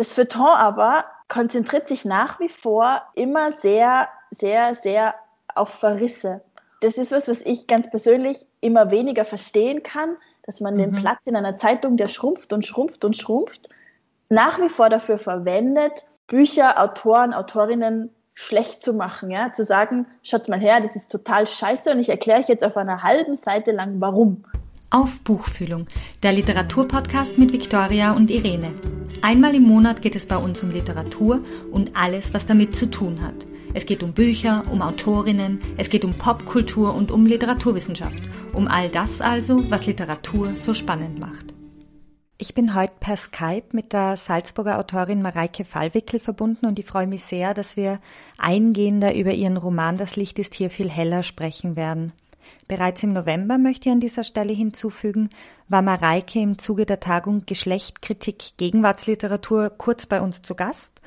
Das Feuilleton aber konzentriert sich nach wie vor immer sehr, sehr, sehr auf Verrisse. Das ist was, was ich ganz persönlich immer weniger verstehen kann, dass man mhm. den Platz in einer Zeitung, der schrumpft und schrumpft und schrumpft, nach wie vor dafür verwendet, Bücher, Autoren, Autorinnen schlecht zu machen, ja, zu sagen, schaut mal her, das ist total scheiße und ich erkläre euch jetzt auf einer halben Seite lang, warum. Auf Buchfühlung, der Literaturpodcast mit Viktoria und Irene. Einmal im Monat geht es bei uns um Literatur und alles, was damit zu tun hat. Es geht um Bücher, um Autorinnen, es geht um Popkultur und um Literaturwissenschaft. Um all das also, was Literatur so spannend macht. Ich bin heute per Skype mit der Salzburger Autorin Mareike Fallwickel verbunden und ich freue mich sehr, dass wir eingehender über ihren Roman Das Licht ist hier viel heller sprechen werden. Bereits im November möchte ich an dieser Stelle hinzufügen, war Mareike im Zuge der Tagung Geschlecht, Kritik, Gegenwartsliteratur kurz bei uns zu Gast.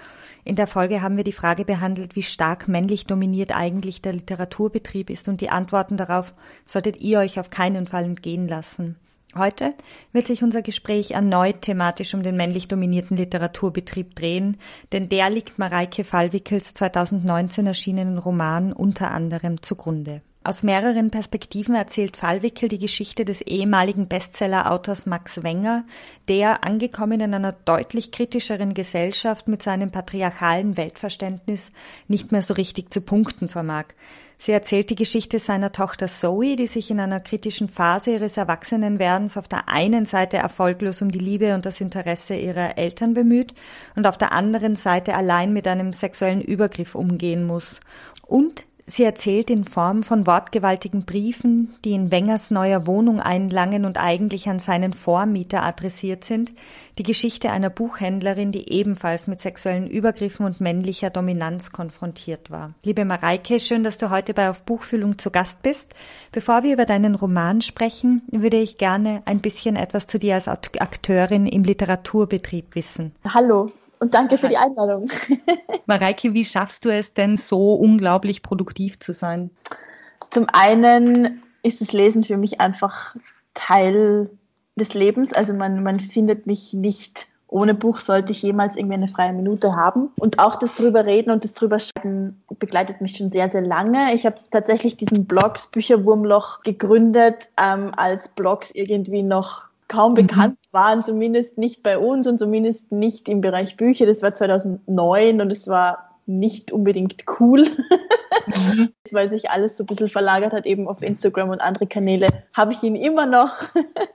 In der Folge haben wir die Frage behandelt, wie stark männlich dominiert eigentlich der Literaturbetrieb ist und die Antworten darauf solltet ihr euch auf keinen Fall entgehen lassen. Heute wird sich unser Gespräch erneut thematisch um den männlich dominierten Literaturbetrieb drehen, denn der liegt Mareike Fallwickels 2019 erschienenen Roman unter anderem zugrunde. Aus mehreren Perspektiven erzählt Fallwickel die Geschichte des ehemaligen Bestseller-Autors Max Wenger, der, angekommen in einer deutlich kritischeren Gesellschaft mit seinem patriarchalen Weltverständnis, nicht mehr so richtig zu punkten vermag. Sie erzählt die Geschichte seiner Tochter Zoe, die sich in einer kritischen Phase ihres Erwachsenenwerdens auf der einen Seite erfolglos um die Liebe und das Interesse ihrer Eltern bemüht und auf der anderen Seite allein mit einem sexuellen Übergriff umgehen muss. Und Sie erzählt in Form von wortgewaltigen Briefen, die in Wengers neuer Wohnung einlangen und eigentlich an seinen Vormieter adressiert sind, die Geschichte einer Buchhändlerin, die ebenfalls mit sexuellen Übergriffen und männlicher Dominanz konfrontiert war. Liebe Mareike, schön, dass du heute bei Auf Buchfühlung zu Gast bist. Bevor wir über deinen Roman sprechen, würde ich gerne ein bisschen etwas zu dir als Akteurin im Literaturbetrieb wissen. Hallo, und danke für die Einladung. Mareike, wie schaffst du es denn so unglaublich produktiv zu sein? Zum einen ist das Lesen für mich einfach Teil des Lebens. Also man, man findet mich nicht ohne Buch sollte ich jemals irgendwie eine freie Minute haben. Und auch das drüber reden und das drüber schreiben begleitet mich schon sehr, sehr lange. Ich habe tatsächlich diesen Blogs Bücherwurmloch gegründet, ähm, als Blogs irgendwie noch kaum mhm. bekannt waren, zumindest nicht bei uns und zumindest nicht im Bereich Bücher. Das war 2009 und es war nicht unbedingt cool, mhm. weil sich alles so ein bisschen verlagert hat, eben auf Instagram und andere Kanäle, habe ich ihn immer noch.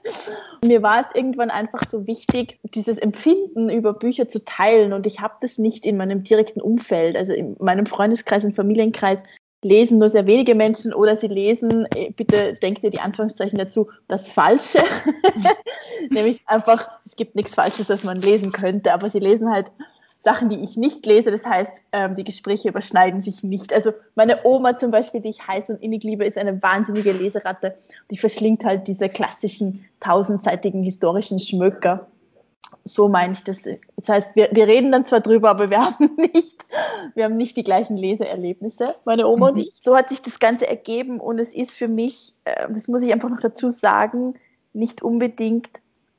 Mir war es irgendwann einfach so wichtig, dieses Empfinden über Bücher zu teilen und ich habe das nicht in meinem direkten Umfeld, also in meinem Freundeskreis und Familienkreis lesen nur sehr wenige Menschen oder sie lesen, äh, bitte denkt ihr die Anführungszeichen dazu, das Falsche. Nämlich einfach, es gibt nichts Falsches, was man lesen könnte, aber sie lesen halt Sachen, die ich nicht lese. Das heißt, ähm, die Gespräche überschneiden sich nicht. Also meine Oma zum Beispiel, die ich heiß und innig liebe, ist eine wahnsinnige Leseratte. Die verschlingt halt diese klassischen tausendseitigen historischen Schmöcker so meine ich das. Das heißt, wir, wir reden dann zwar drüber, aber wir haben nicht, wir haben nicht die gleichen Leseerlebnisse, meine Oma mhm. und ich. So hat sich das Ganze ergeben und es ist für mich, äh, das muss ich einfach noch dazu sagen, nicht unbedingt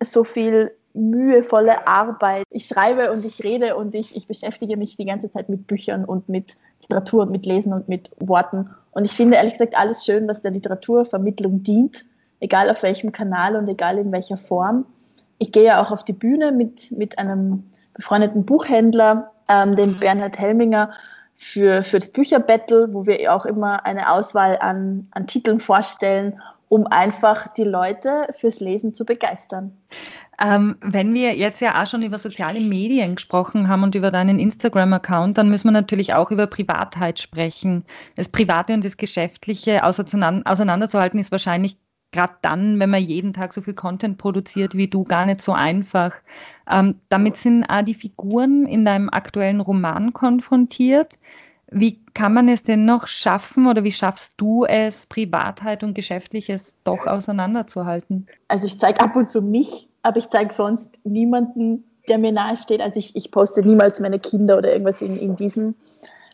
so viel mühevolle Arbeit. Ich schreibe und ich rede und ich, ich beschäftige mich die ganze Zeit mit Büchern und mit Literatur und mit Lesen und mit Worten. Und ich finde ehrlich gesagt alles schön, was der Literaturvermittlung dient, egal auf welchem Kanal und egal in welcher Form ich gehe ja auch auf die Bühne mit, mit einem befreundeten Buchhändler, ähm, den Bernhard Helminger, für, für das Bücherbattle, wo wir auch immer eine Auswahl an, an Titeln vorstellen, um einfach die Leute fürs Lesen zu begeistern. Ähm, wenn wir jetzt ja auch schon über soziale Medien gesprochen haben und über deinen Instagram-Account, dann müssen wir natürlich auch über Privatheit sprechen. Das Private und das Geschäftliche auseinanderzuhalten ist wahrscheinlich gerade dann, wenn man jeden Tag so viel Content produziert wie du, gar nicht so einfach. Ähm, damit sind auch die Figuren in deinem aktuellen Roman konfrontiert. Wie kann man es denn noch schaffen oder wie schaffst du es, Privatheit und Geschäftliches doch auseinanderzuhalten? Also ich zeige ab und zu mich, aber ich zeige sonst niemanden, der mir nahe steht. Also ich, ich poste niemals meine Kinder oder irgendwas in, in diesem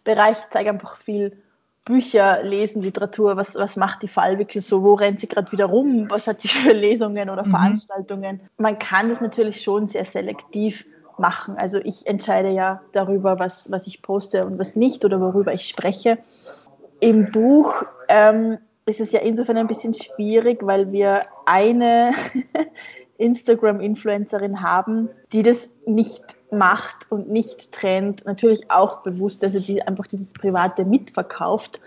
Bereich. Ich zeige einfach viel Bücher lesen, Literatur, was, was macht die Fallwickel so, wo rennt sie gerade wieder rum, was hat sie für Lesungen oder mhm. Veranstaltungen. Man kann das natürlich schon sehr selektiv machen. Also ich entscheide ja darüber, was, was ich poste und was nicht oder worüber ich spreche. Im Buch ähm, ist es ja insofern ein bisschen schwierig, weil wir eine Instagram-Influencerin haben, die das nicht macht und nicht trennt. Natürlich auch bewusst, dass sie einfach dieses Private mitverkauft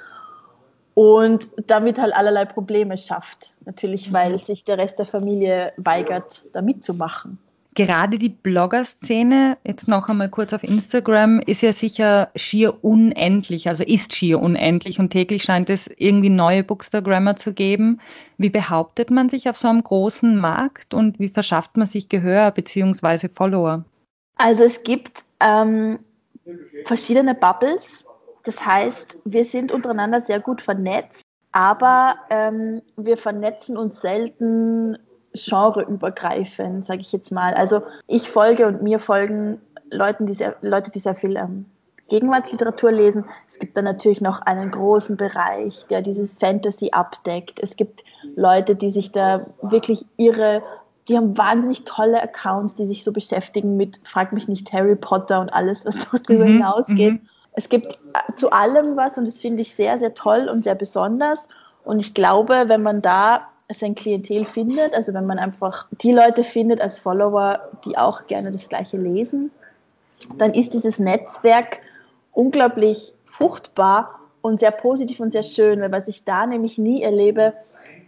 und damit halt allerlei Probleme schafft. Natürlich, weil sich der Rest der Familie weigert, da mitzumachen gerade die Blogger-Szene, jetzt noch einmal kurz auf Instagram, ist ja sicher schier unendlich, also ist schier unendlich und täglich scheint es irgendwie neue Bookstagrammer zu geben. Wie behauptet man sich auf so einem großen Markt und wie verschafft man sich Gehör bzw. Follower? Also es gibt ähm, verschiedene Bubbles. Das heißt, wir sind untereinander sehr gut vernetzt, aber ähm, wir vernetzen uns selten genreübergreifend, sage ich jetzt mal. Also ich folge und mir folgen Leuten, die sehr, Leute, die sehr viel ähm, Gegenwartsliteratur lesen. Es gibt dann natürlich noch einen großen Bereich, der dieses Fantasy abdeckt. Es gibt Leute, die sich da wirklich ihre, die haben wahnsinnig tolle Accounts, die sich so beschäftigen mit, frag mich nicht, Harry Potter und alles, was darüber mhm, hinausgeht. Mhm. Es gibt äh, zu allem was und das finde ich sehr, sehr toll und sehr besonders. Und ich glaube, wenn man da sein Klientel findet, also wenn man einfach die Leute findet als Follower, die auch gerne das Gleiche lesen, dann ist dieses Netzwerk unglaublich fruchtbar und sehr positiv und sehr schön, weil was ich da nämlich nie erlebe,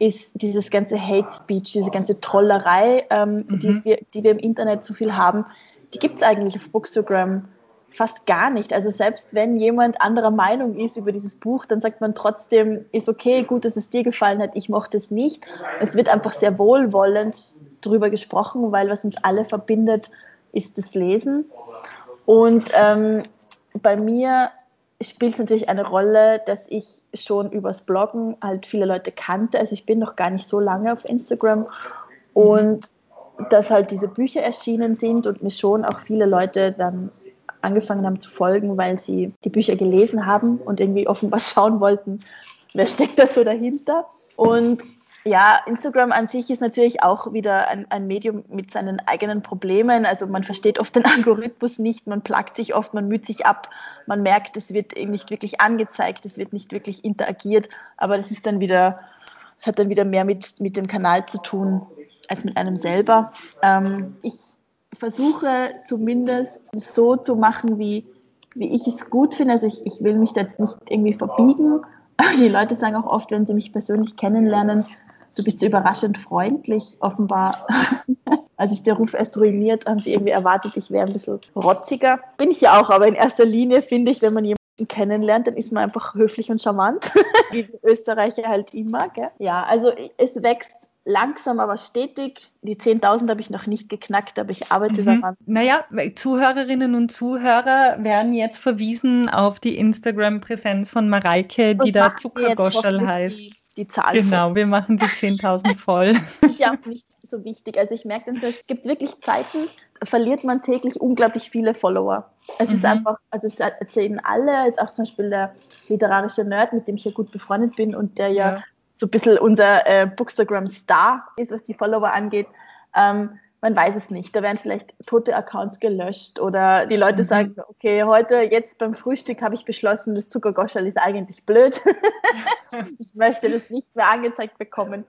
ist dieses ganze Hate Speech, diese ganze Trollerei, ähm, mhm. die, wir, die wir im Internet so viel haben, die gibt es eigentlich auf Bookstagram fast gar nicht. Also selbst wenn jemand anderer Meinung ist über dieses Buch, dann sagt man trotzdem, ist okay, gut, dass es dir gefallen hat, ich mochte es nicht. Es wird einfach sehr wohlwollend darüber gesprochen, weil was uns alle verbindet, ist das Lesen. Und ähm, bei mir spielt es natürlich eine Rolle, dass ich schon übers Bloggen halt viele Leute kannte. Also ich bin noch gar nicht so lange auf Instagram und dass halt diese Bücher erschienen sind und mir schon auch viele Leute dann angefangen haben zu folgen, weil sie die Bücher gelesen haben und irgendwie offenbar schauen wollten, wer steckt da so dahinter. Und ja, Instagram an sich ist natürlich auch wieder ein, ein, Medium mit seinen eigenen Problemen. Also man versteht oft den Algorithmus nicht, man plagt sich oft, man müht sich ab, man merkt, es wird nicht wirklich angezeigt, es wird nicht wirklich interagiert, aber das ist dann wieder, es hat dann wieder mehr mit, mit dem Kanal zu tun als mit einem selber. Ähm, ich versuche zumindest so zu machen, wie, wie ich es gut finde. Also ich, ich will mich da jetzt nicht irgendwie verbiegen. Die Leute sagen auch oft, wenn sie mich persönlich kennenlernen, du bist so überraschend freundlich. Offenbar, als sich der Ruf erst ruiniert, haben sie irgendwie erwartet, ich wäre ein bisschen rotziger. Bin ich ja auch, aber in erster Linie finde ich, wenn man jemanden kennenlernt, dann ist man einfach höflich und charmant. Wie Österreicher halt immer. Gell? Ja, also es wächst langsam, aber stetig. Die 10.000 habe ich noch nicht geknackt, aber ich arbeite mhm. daran. Naja, Zuhörerinnen und Zuhörer werden jetzt verwiesen auf die Instagram-Präsenz von Mareike, die da Zuckergoschel heißt. Die, die Zahl genau, voll. wir machen die 10.000 voll. ja, nicht so wichtig. Also ich merke dann es gibt wirklich Zeiten, verliert man täglich unglaublich viele Follower. Es mhm. ist einfach, also es erzählen alle, ist auch zum Beispiel der literarische Nerd, mit dem ich ja gut befreundet bin und der ja, ja so ein bisschen unser äh, Bookstagram-Star ist, was die Follower angeht. Ähm, man weiß es nicht. Da werden vielleicht tote Accounts gelöscht oder die Leute mhm. sagen, okay, heute, jetzt beim Frühstück habe ich beschlossen, das Zuckergoschel ist eigentlich blöd. ich möchte das nicht mehr angezeigt bekommen.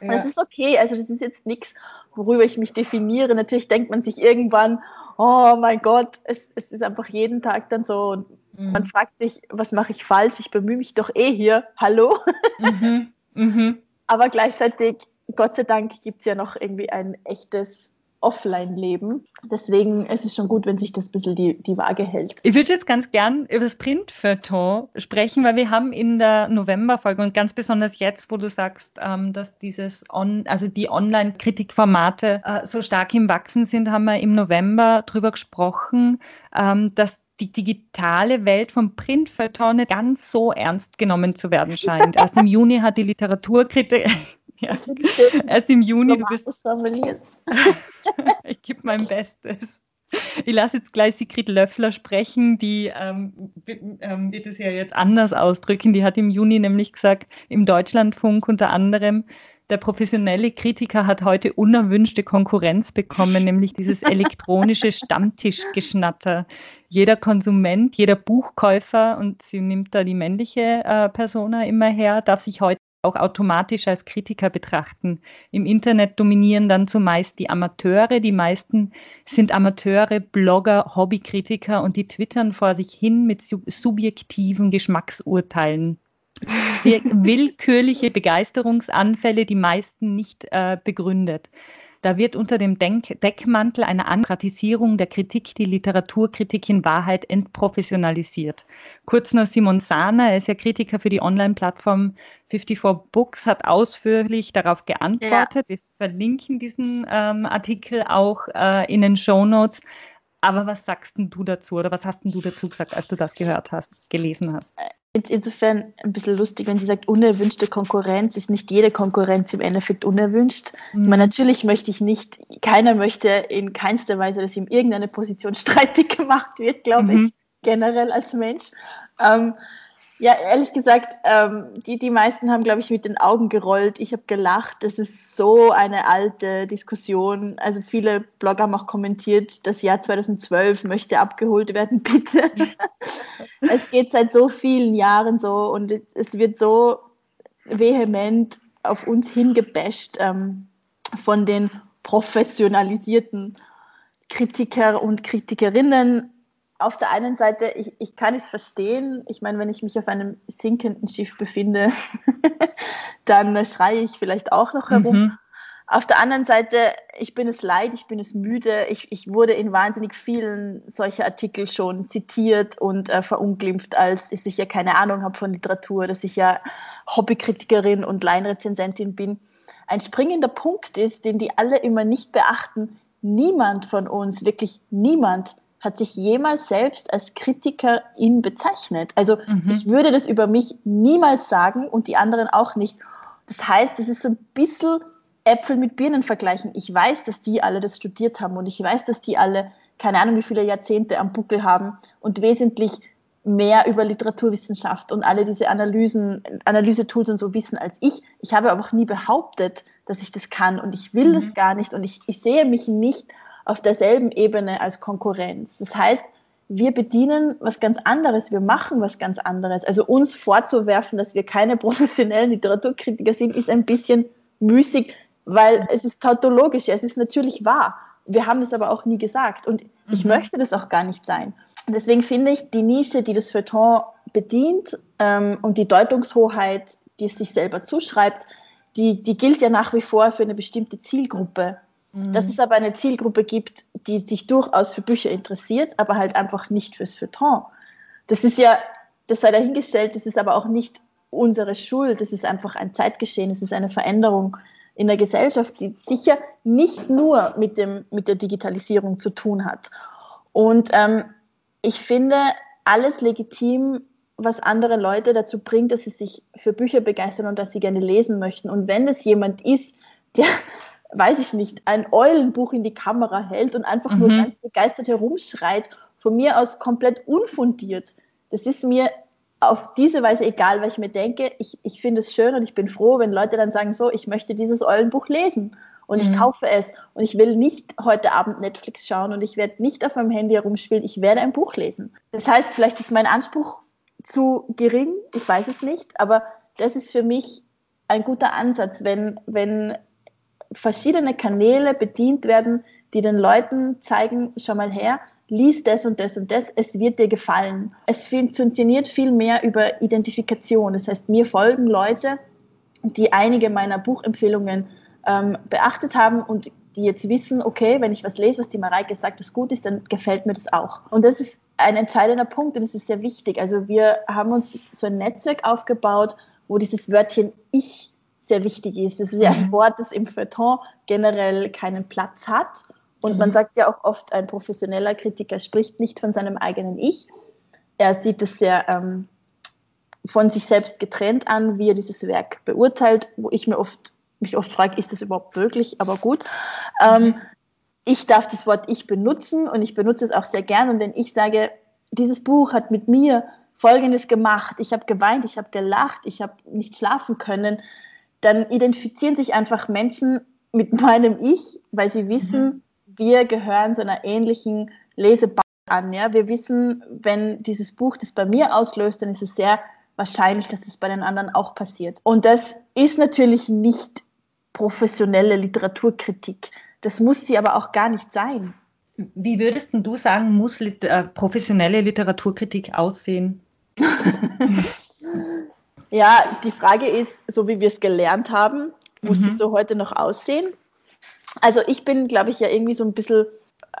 Ja. Das ist okay, also das ist jetzt nichts, worüber ich mich definiere. Natürlich denkt man sich irgendwann, oh mein Gott, es, es ist einfach jeden Tag dann so, mhm. man fragt sich, was mache ich falsch? Ich bemühe mich doch eh hier, hallo. Mhm. Mhm. Aber gleichzeitig, Gott sei Dank, gibt es ja noch irgendwie ein echtes Offline-Leben. Deswegen ist es schon gut, wenn sich das ein bisschen die, die Waage hält. Ich würde jetzt ganz gern über das Printfeuilleton sprechen, weil wir haben in der Novemberfolge und ganz besonders jetzt, wo du sagst, ähm, dass dieses On, also die Online-Kritikformate äh, so stark im Wachsen sind, haben wir im November darüber gesprochen, ähm, dass die digitale Welt vom Printfeuilleton nicht ganz so ernst genommen zu werden scheint. Erst im Juni hat die Literaturkritik. Ja, erst im Juni, du bist. ich gebe mein Bestes. Ich lasse jetzt gleich Sigrid Löffler sprechen, die ähm, ähm, wird es ja jetzt anders ausdrücken. Die hat im Juni nämlich gesagt, im Deutschlandfunk unter anderem, der professionelle Kritiker hat heute unerwünschte Konkurrenz bekommen, nämlich dieses elektronische Stammtischgeschnatter. Jeder Konsument, jeder Buchkäufer, und sie nimmt da die männliche äh, Persona immer her, darf sich heute auch automatisch als Kritiker betrachten. Im Internet dominieren dann zumeist die Amateure. Die meisten sind Amateure, Blogger, Hobbykritiker und die twittern vor sich hin mit subjektiven Geschmacksurteilen. Willkürliche Begeisterungsanfälle, die meisten nicht äh, begründet. Da wird unter dem Denk Deckmantel einer Ankratisierung der Kritik die Literaturkritik in Wahrheit entprofessionalisiert. Kurz nur Simon Sahner, er ist ja Kritiker für die Online-Plattform 54 Books, hat ausführlich darauf geantwortet. Ja. Wir verlinken diesen ähm, Artikel auch äh, in den Show Notes. Aber was sagst du dazu oder was hast du dazu gesagt, als du das gehört hast, gelesen hast? Insofern ein bisschen lustig, wenn sie sagt, unerwünschte Konkurrenz, ist nicht jede Konkurrenz im Endeffekt unerwünscht. Mhm. meine, natürlich möchte ich nicht, keiner möchte in keinster Weise, dass ihm irgendeine Position streitig gemacht wird, glaube mhm. ich, generell als Mensch. Ähm, ja, ehrlich gesagt, ähm, die, die meisten haben, glaube ich, mit den Augen gerollt. Ich habe gelacht. Das ist so eine alte Diskussion. Also viele Blogger haben auch kommentiert, das Jahr 2012 möchte abgeholt werden, bitte. es geht seit so vielen Jahren so und es wird so vehement auf uns hingebasht ähm, von den professionalisierten Kritiker und Kritikerinnen auf der einen Seite, ich, ich kann es verstehen. Ich meine, wenn ich mich auf einem sinkenden Schiff befinde, dann schreie ich vielleicht auch noch herum. Mhm. Auf der anderen Seite, ich bin es leid, ich bin es müde. Ich, ich wurde in wahnsinnig vielen solcher Artikel schon zitiert und äh, verunglimpft, als ich ja keine Ahnung habe von Literatur, dass ich ja Hobbykritikerin und Laienrezensentin bin. Ein springender Punkt ist, den die alle immer nicht beachten. Niemand von uns, wirklich niemand, hat sich jemals selbst als Kritikerin bezeichnet. Also mhm. ich würde das über mich niemals sagen und die anderen auch nicht. Das heißt, es ist so ein bisschen Äpfel mit Birnen vergleichen. Ich weiß, dass die alle das studiert haben und ich weiß, dass die alle keine Ahnung wie viele Jahrzehnte am Buckel haben und wesentlich mehr über Literaturwissenschaft und alle diese Analysen, Analysetools und so wissen als ich. Ich habe aber auch nie behauptet, dass ich das kann und ich will mhm. das gar nicht und ich, ich sehe mich nicht auf derselben Ebene als Konkurrenz. Das heißt, wir bedienen was ganz anderes, wir machen was ganz anderes. Also uns vorzuwerfen, dass wir keine professionellen Literaturkritiker sind, ist ein bisschen müßig, weil es ist tautologisch, es ist natürlich wahr. Wir haben das aber auch nie gesagt und ich mhm. möchte das auch gar nicht sein. Deswegen finde ich, die Nische, die das Feuilleton bedient ähm, und die Deutungshoheit, die es sich selber zuschreibt, die, die gilt ja nach wie vor für eine bestimmte Zielgruppe. Mhm. Dass es aber eine Zielgruppe gibt, die sich durchaus für Bücher interessiert, aber halt einfach nicht fürs Feuilleton. Das ist ja, das sei dahingestellt, das ist aber auch nicht unsere Schuld, das ist einfach ein Zeitgeschehen, es ist eine Veränderung in der Gesellschaft, die sicher nicht nur mit, dem, mit der Digitalisierung zu tun hat. Und ähm, ich finde alles legitim, was andere Leute dazu bringt, dass sie sich für Bücher begeistern und dass sie gerne lesen möchten. Und wenn es jemand ist, der weiß ich nicht, ein Eulenbuch in die Kamera hält und einfach mhm. nur ganz begeistert herumschreit, von mir aus komplett unfundiert. Das ist mir auf diese Weise egal, weil ich mir denke, ich, ich finde es schön und ich bin froh, wenn Leute dann sagen, so, ich möchte dieses Eulenbuch lesen und mhm. ich kaufe es und ich will nicht heute Abend Netflix schauen und ich werde nicht auf meinem Handy herumspielen, ich werde ein Buch lesen. Das heißt, vielleicht ist mein Anspruch zu gering, ich weiß es nicht, aber das ist für mich ein guter Ansatz, wenn, wenn verschiedene Kanäle bedient werden, die den Leuten zeigen, schau mal her, lies das und das und das, es wird dir gefallen. Es funktioniert viel mehr über Identifikation. Das heißt, mir folgen Leute, die einige meiner Buchempfehlungen ähm, beachtet haben und die jetzt wissen, okay, wenn ich was lese, was die Mareike sagt, das gut ist, dann gefällt mir das auch. Und das ist ein entscheidender Punkt und das ist sehr wichtig. Also wir haben uns so ein Netzwerk aufgebaut, wo dieses Wörtchen Ich sehr wichtig ist. Es ist ja ein mhm. Wort, das im Feuilleton generell keinen Platz hat. Und mhm. man sagt ja auch oft, ein professioneller Kritiker spricht nicht von seinem eigenen Ich. Er sieht es sehr ähm, von sich selbst getrennt an, wie er dieses Werk beurteilt, wo ich mir oft, mich oft frage, ist das überhaupt möglich? Aber gut. Ähm, mhm. ich darf das Wort Ich benutzen und ich benutze es auch sehr gern. Und wenn ich sage, dieses Buch hat mit mir Folgendes gemacht, ich habe geweint, ich habe gelacht, ich habe nicht schlafen können, dann identifizieren sich einfach Menschen mit meinem Ich, weil sie wissen, mhm. wir gehören zu einer ähnlichen Lesebubble an. Ja? Wir wissen, wenn dieses Buch das bei mir auslöst, dann ist es sehr wahrscheinlich, dass es bei den anderen auch passiert. Und das ist natürlich nicht professionelle Literaturkritik. Das muss sie aber auch gar nicht sein. Wie würdest du sagen, muss äh, professionelle Literaturkritik aussehen? ja, die Frage ist, so wie wir es gelernt haben, muss mhm. es so heute noch aussehen? Also ich bin, glaube ich, ja irgendwie so ein bisschen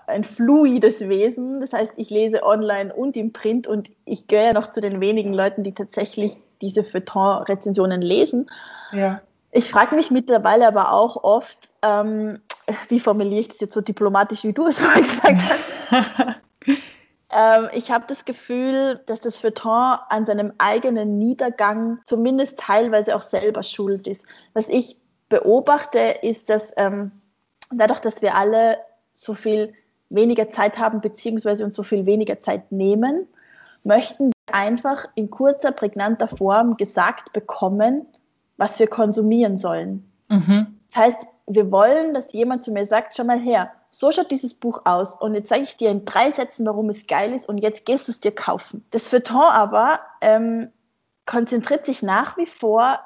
ein fluides Wesen. Das heißt, ich lese online und im Print und ich gehöre ja noch zu den wenigen Leuten, die tatsächlich diese Feuilleton-Rezensionen lesen. Ja. Ich frage mich mittlerweile aber auch oft, ähm, wie formuliere ich das jetzt so diplomatisch, wie du es vorhin gesagt hast? ähm, ich habe das Gefühl, dass das Feuilleton an seinem eigenen Niedergang zumindest teilweise auch selber schuld ist. Was ich beobachte, ist, dass ähm, dadurch, dass wir alle so viel weniger Zeit haben, beziehungsweise uns so viel weniger Zeit nehmen, möchten wir einfach in kurzer, prägnanter Form gesagt bekommen, was wir konsumieren sollen. Mhm. Das heißt, wir wollen, dass jemand zu mir sagt, schau mal her, so schaut dieses Buch aus und jetzt sage ich dir in drei Sätzen, warum es geil ist und jetzt gehst du es dir kaufen. Das Feuilleton aber ähm, konzentriert sich nach wie vor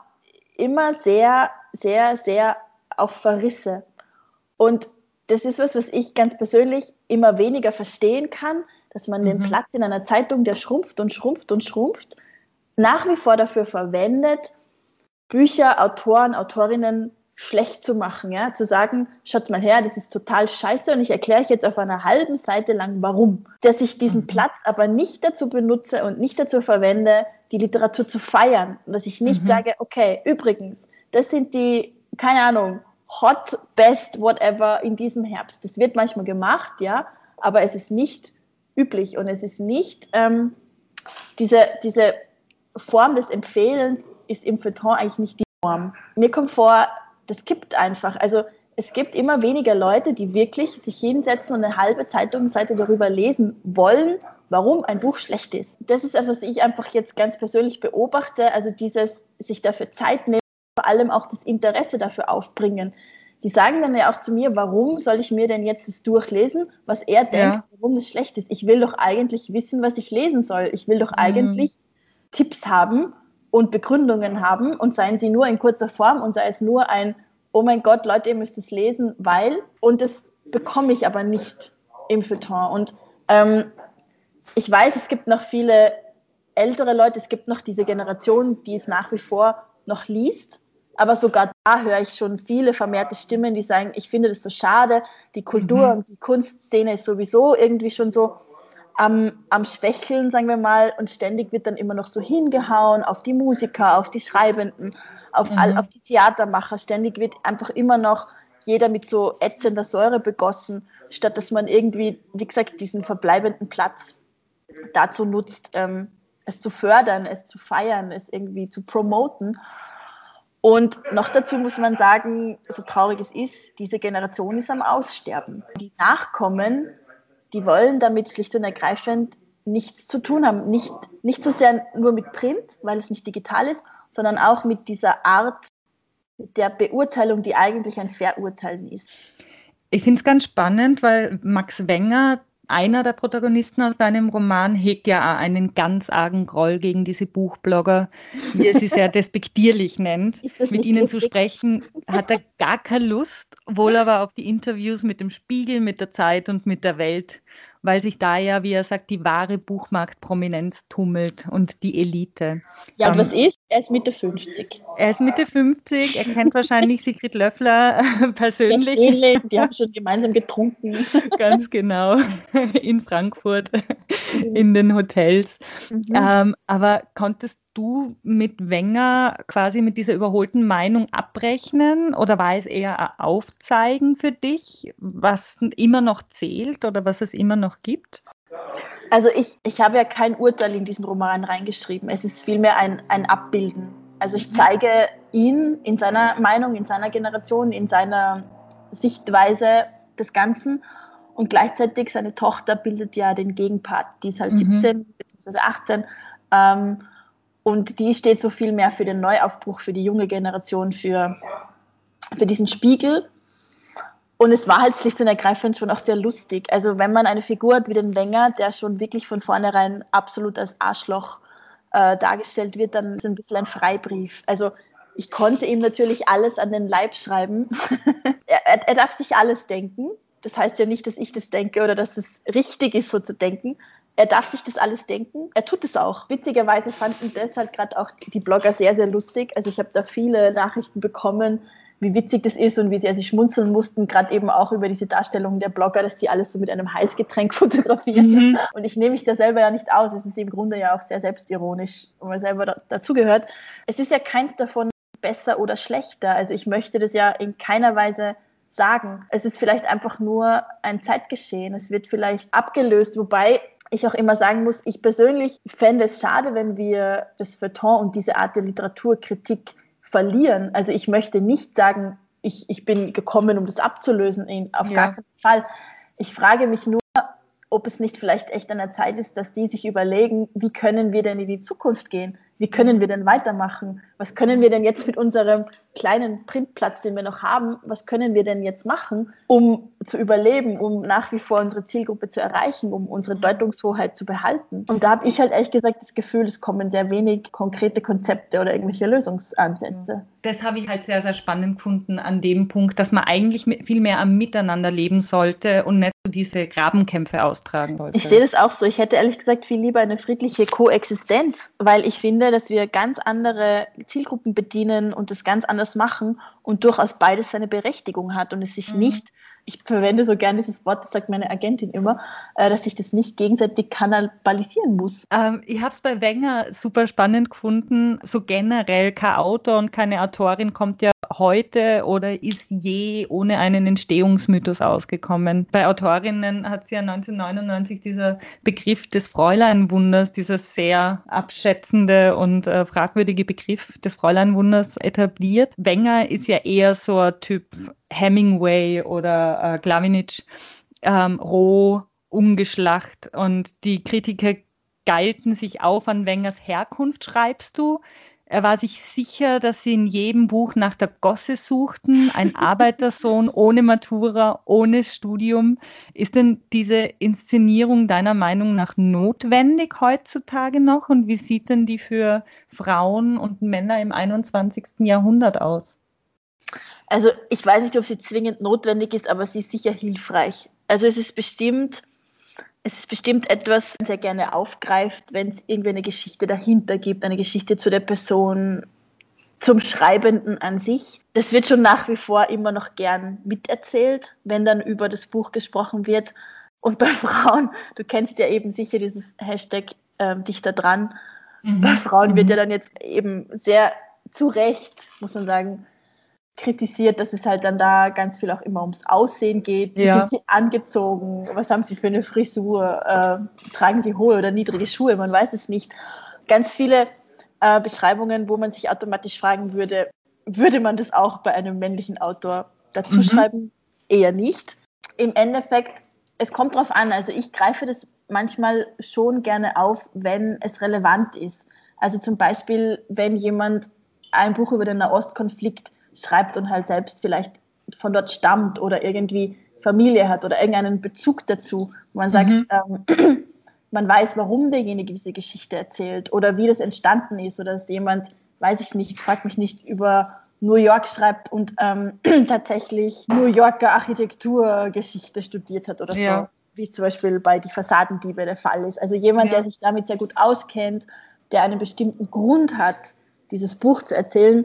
immer sehr, sehr, sehr auf Verrisse. Und das ist was, was ich ganz persönlich immer weniger verstehen kann, dass man mhm. den Platz in einer Zeitung, der schrumpft und schrumpft und schrumpft, nach wie vor dafür verwendet, Bücher, Autoren, Autorinnen schlecht zu machen, ja, zu sagen, schaut mal her, das ist total scheiße und ich erkläre euch jetzt auf einer halben Seite lang, warum. Dass ich diesen mhm. Platz aber nicht dazu benutze und nicht dazu verwende, die Literatur zu feiern und dass ich nicht mhm. sage, okay, übrigens, das sind die, keine Ahnung, Hot, Best, whatever in diesem Herbst. Das wird manchmal gemacht, ja, aber es ist nicht üblich und es ist nicht ähm, diese, diese Form des Empfehlens ist im Feuilleton eigentlich nicht die Form. Mir kommt vor, das kippt einfach. Also es gibt immer weniger Leute, die wirklich sich hinsetzen und eine halbe Zeitungsseite darüber lesen wollen, warum ein Buch schlecht ist. Das ist das, was ich einfach jetzt ganz persönlich beobachte. Also dieses sich dafür Zeit nehmen vor allem auch das Interesse dafür aufbringen. Die sagen dann ja auch zu mir, warum soll ich mir denn jetzt das durchlesen, was er denkt, ja. warum es schlecht ist. Ich will doch eigentlich wissen, was ich lesen soll. Ich will doch mhm. eigentlich Tipps haben und Begründungen haben und seien sie nur in kurzer Form und sei es nur ein, oh mein Gott, Leute, ihr müsst es lesen, weil, und das bekomme ich aber nicht im Feuilleton. Und ähm, ich weiß, es gibt noch viele ältere Leute, es gibt noch diese Generation, die es nach wie vor noch liest aber sogar da höre ich schon viele vermehrte Stimmen, die sagen, ich finde das so schade, die Kultur mhm. und die Kunstszene ist sowieso irgendwie schon so am, am Schwächeln, sagen wir mal, und ständig wird dann immer noch so hingehauen auf die Musiker, auf die Schreibenden, auf, mhm. all, auf die Theatermacher. Ständig wird einfach immer noch jeder mit so ätzender Säure begossen, statt dass man irgendwie, wie gesagt, diesen verbleibenden Platz dazu nutzt, ähm, es zu fördern, es zu feiern, es irgendwie zu promoten. Und noch dazu muss man sagen, so traurig es ist, diese Generation ist am Aussterben. Die Nachkommen, die wollen damit schlicht und ergreifend nichts zu tun haben. Nicht, nicht so sehr nur mit Print, weil es nicht digital ist, sondern auch mit dieser Art der Beurteilung, die eigentlich ein Verurteilen ist. Ich finde es ganz spannend, weil Max Wenger einer der Protagonisten aus deinem Roman hegt ja auch einen ganz argen Groll gegen diese Buchblogger, wie er sie sehr despektierlich nennt. Mit ihnen lustig? zu sprechen, hat er gar keine Lust, wohl aber auf die Interviews mit dem Spiegel, mit der Zeit und mit der Welt weil sich da ja, wie er sagt, die wahre Buchmarktprominenz tummelt und die Elite. Ja, und ähm, was ist? Er ist Mitte 50. Er ist Mitte 50, er kennt wahrscheinlich Sigrid Löffler persönlich. Ähnlich. Die haben schon gemeinsam getrunken. Ganz genau, in Frankfurt, mhm. in den Hotels. Mhm. Ähm, aber konntest du mit Wenger quasi mit dieser überholten Meinung abrechnen oder war es eher ein Aufzeigen für dich, was immer noch zählt oder was es immer noch gibt? Also ich, ich habe ja kein Urteil in diesen Roman reingeschrieben. Es ist vielmehr ein, ein Abbilden. Also ich zeige ihn in seiner Meinung, in seiner Generation, in seiner Sichtweise des Ganzen. Und gleichzeitig seine Tochter bildet ja den Gegenpart. Die ist halt mhm. 17 bzw. 18. Ähm, Und die steht so viel mehr für den Neuaufbruch, für die junge Generation, für, für diesen Spiegel. Und es war halt schlicht und ergreifend schon auch sehr lustig. Also wenn man eine Figur hat wie den Wenger, der schon wirklich von vornherein absolut als Arschloch äh, dargestellt wird, dann ist es ein bisschen ein Freibrief. Also ich konnte ihm natürlich alles an den Leib schreiben. er, er, darf sich alles denken. Das heißt ja nicht, dass ich das denke oder dass es richtig ist, so zu denken. Er darf sich das alles denken. Er tut es auch. Witzigerweise fanden deshalb gerade auch die Blogger sehr, sehr lustig. Also ich habe da viele Nachrichten bekommen, wie witzig das ist und wie sehr sie schmunzeln mussten, gerade eben auch über diese Darstellung der Blogger, dass sie alles so mit einem Heißgetränk fotografieren. Mhm. Und ich nehme mich da selber ja nicht aus. Es ist im Grunde ja auch sehr selbstironisch, wenn man selber da, dazugehört. Es ist ja keins davon besser oder schlechter. Also ich möchte das ja in keiner Weise sagen. Es ist vielleicht einfach nur ein Zeitgeschehen. Es wird vielleicht abgelöst, wobei ich auch immer sagen muss, ich persönlich fände es schade, wenn wir das Feuilleton und diese Art der Literaturkritik verlieren. Also ich möchte nicht sagen, ich, ich bin gekommen, um das abzulösen, auf ja. gar keinen Fall. Ich frage mich nur, ob es nicht vielleicht echt an der Zeit ist, dass die sich überlegen, wie können wir denn in die Zukunft gehen? Wie können wir denn weitermachen? Was können wir denn jetzt mit unserem kleinen Printplatz, den wir noch haben, was können wir denn jetzt machen, um zu überleben, um nach wie vor unsere Zielgruppe zu erreichen, um unsere Deutungshoheit zu behalten? Und da habe ich halt ehrlich gesagt das Gefühl, es kommen sehr wenig konkrete Konzepte oder irgendwelche Lösungsansätze. Das habe ich halt sehr, sehr spannend gefunden an dem Punkt, dass man eigentlich viel mehr am Miteinander leben sollte und nicht so diese Grabenkämpfe austragen sollte. Ich sehe das auch so. Ich hätte ehrlich gesagt viel lieber eine friedliche Koexistenz, weil ich finde, dass wir ganz andere Zielgruppen bedienen und das ganz anders machen und durchaus beides seine Berechtigung hat und es sich mhm. nicht ich verwende so gerne dieses Wort, das sagt meine Agentin immer, äh, dass ich das nicht gegenseitig kannibalisieren muss. Ähm, ich habe es bei Wenger super spannend gefunden. So generell, kein Autor und keine Autorin kommt ja heute oder ist je ohne einen Entstehungsmythos ausgekommen. Bei Autorinnen hat sie ja 1999 dieser Begriff des Fräuleinwunders, dieser sehr abschätzende und äh, fragwürdige Begriff des Fräuleinwunders etabliert. Wenger ist ja eher so ein Typ Hemingway oder äh, Glavinitsch, ähm, roh, ungeschlacht und die Kritiker galten sich auf an Wengers Herkunft, schreibst du. Er war sich sicher, dass sie in jedem Buch nach der Gosse suchten, ein Arbeitersohn ohne Matura, ohne Studium. Ist denn diese Inszenierung deiner Meinung nach notwendig heutzutage noch? Und wie sieht denn die für Frauen und Männer im 21. Jahrhundert aus? Also ich weiß nicht, ob sie zwingend notwendig ist, aber sie ist sicher hilfreich. Also es ist bestimmt, es ist bestimmt etwas, was sehr gerne aufgreift, wenn es irgendwie eine Geschichte dahinter gibt, eine Geschichte zu der Person, zum Schreibenden an sich. Das wird schon nach wie vor immer noch gern miterzählt, wenn dann über das Buch gesprochen wird. Und bei Frauen, du kennst ja eben sicher dieses Hashtag äh, Dichter dran. Mhm. Bei Frauen wird mhm. ja dann jetzt eben sehr zu Recht, muss man sagen, kritisiert, dass es halt dann da ganz viel auch immer ums Aussehen geht. Wie ja. sind sie angezogen? Was haben sie für eine Frisur? Äh, tragen sie hohe oder niedrige Schuhe? Man weiß es nicht. Ganz viele äh, Beschreibungen, wo man sich automatisch fragen würde, würde man das auch bei einem männlichen Autor dazu mhm. schreiben? Eher nicht. Im Endeffekt, es kommt drauf an. Also ich greife das manchmal schon gerne auf, wenn es relevant ist. Also zum Beispiel, wenn jemand ein Buch über den Nahostkonflikt schreibt und halt selbst vielleicht von dort stammt oder irgendwie Familie hat oder irgendeinen Bezug dazu, wo man sagt, mhm. ähm, man weiß, warum derjenige diese Geschichte erzählt oder wie das entstanden ist oder dass jemand, weiß ich nicht, fragt mich nicht, über New York schreibt und ähm, tatsächlich New Yorker Architekturgeschichte studiert hat oder ja. so, wie es zum Beispiel bei Die Fassadendiebe der Fall ist. Also jemand, ja. der sich damit sehr gut auskennt, der einen bestimmten Grund hat, dieses Buch zu erzählen,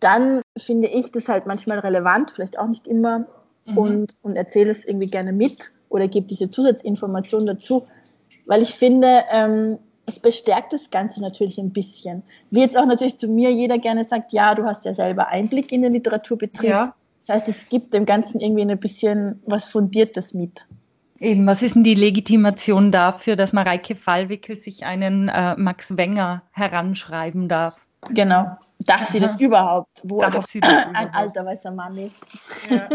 dann finde ich das halt manchmal relevant, vielleicht auch nicht immer, mhm. und, und erzähle es irgendwie gerne mit oder gebe diese Zusatzinformation dazu, weil ich finde, ähm, es bestärkt das Ganze natürlich ein bisschen. Wie jetzt auch natürlich zu mir jeder gerne sagt, ja, du hast ja selber Einblick in den Literaturbetrieb. Ja. Das heißt, es gibt dem Ganzen irgendwie ein bisschen was Fundiertes mit. Eben, was ist denn die Legitimation dafür, dass Mareike Fallwickel sich einen äh, Max Wenger heranschreiben darf? Genau. Darf sie das überhaupt? Wo Darf sie das ein alter weißer Mann ist. Ja.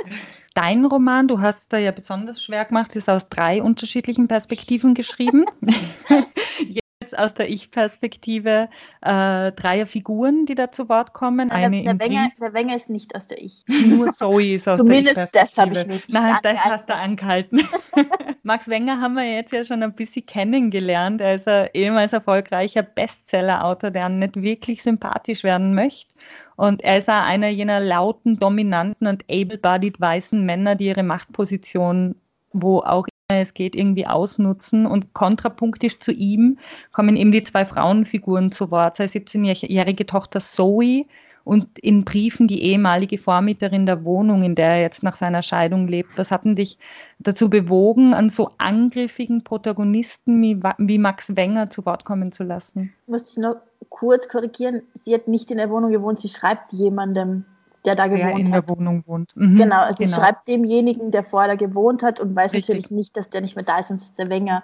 Dein Roman, du hast da ja besonders schwer gemacht, ist aus drei unterschiedlichen Perspektiven geschrieben. es aus der Ich-Perspektive äh, dreier Figuren, die da zu Wort kommen. Nein, Eine der, der, Wenger, der Wenger ist nicht aus der Ich. Nur Zoe ist aus Zumindest der Ich-Perspektive. das habe ich nicht. Nein, das hast du angehalten. Max Wenger haben wir jetzt ja schon ein bisschen kennengelernt. Er ist ein ehemals erfolgreicher Bestseller-Autor, der nicht wirklich sympathisch werden möchte. Und er ist auch einer jener lauten, dominanten und able-bodied weißen Männer, die ihre Machtposition, wo auch es geht, irgendwie ausnutzen. Und kontrapunktisch zu ihm kommen eben die zwei Frauenfiguren zu Wort. Seine 17-jährige Tochter Zoe und in Briefen die ehemalige Vormieterin der Wohnung, in der er jetzt nach seiner Scheidung lebt. Was hat denn dich dazu bewogen, an so angriffigen Protagonisten wie, wie Max Wenger zu Wort kommen zu lassen? Muss ich noch kurz korrigieren? Sie hat nicht in der Wohnung gewohnt, sie schreibt jemandem, der da gewohnt der in hat. der Wohnung wohnt. Mhm, genau, also genau. sie schreibt demjenigen, der vorher da gewohnt hat und weiß Richtig. natürlich nicht, dass der nicht mehr da ist, sonst der Wenger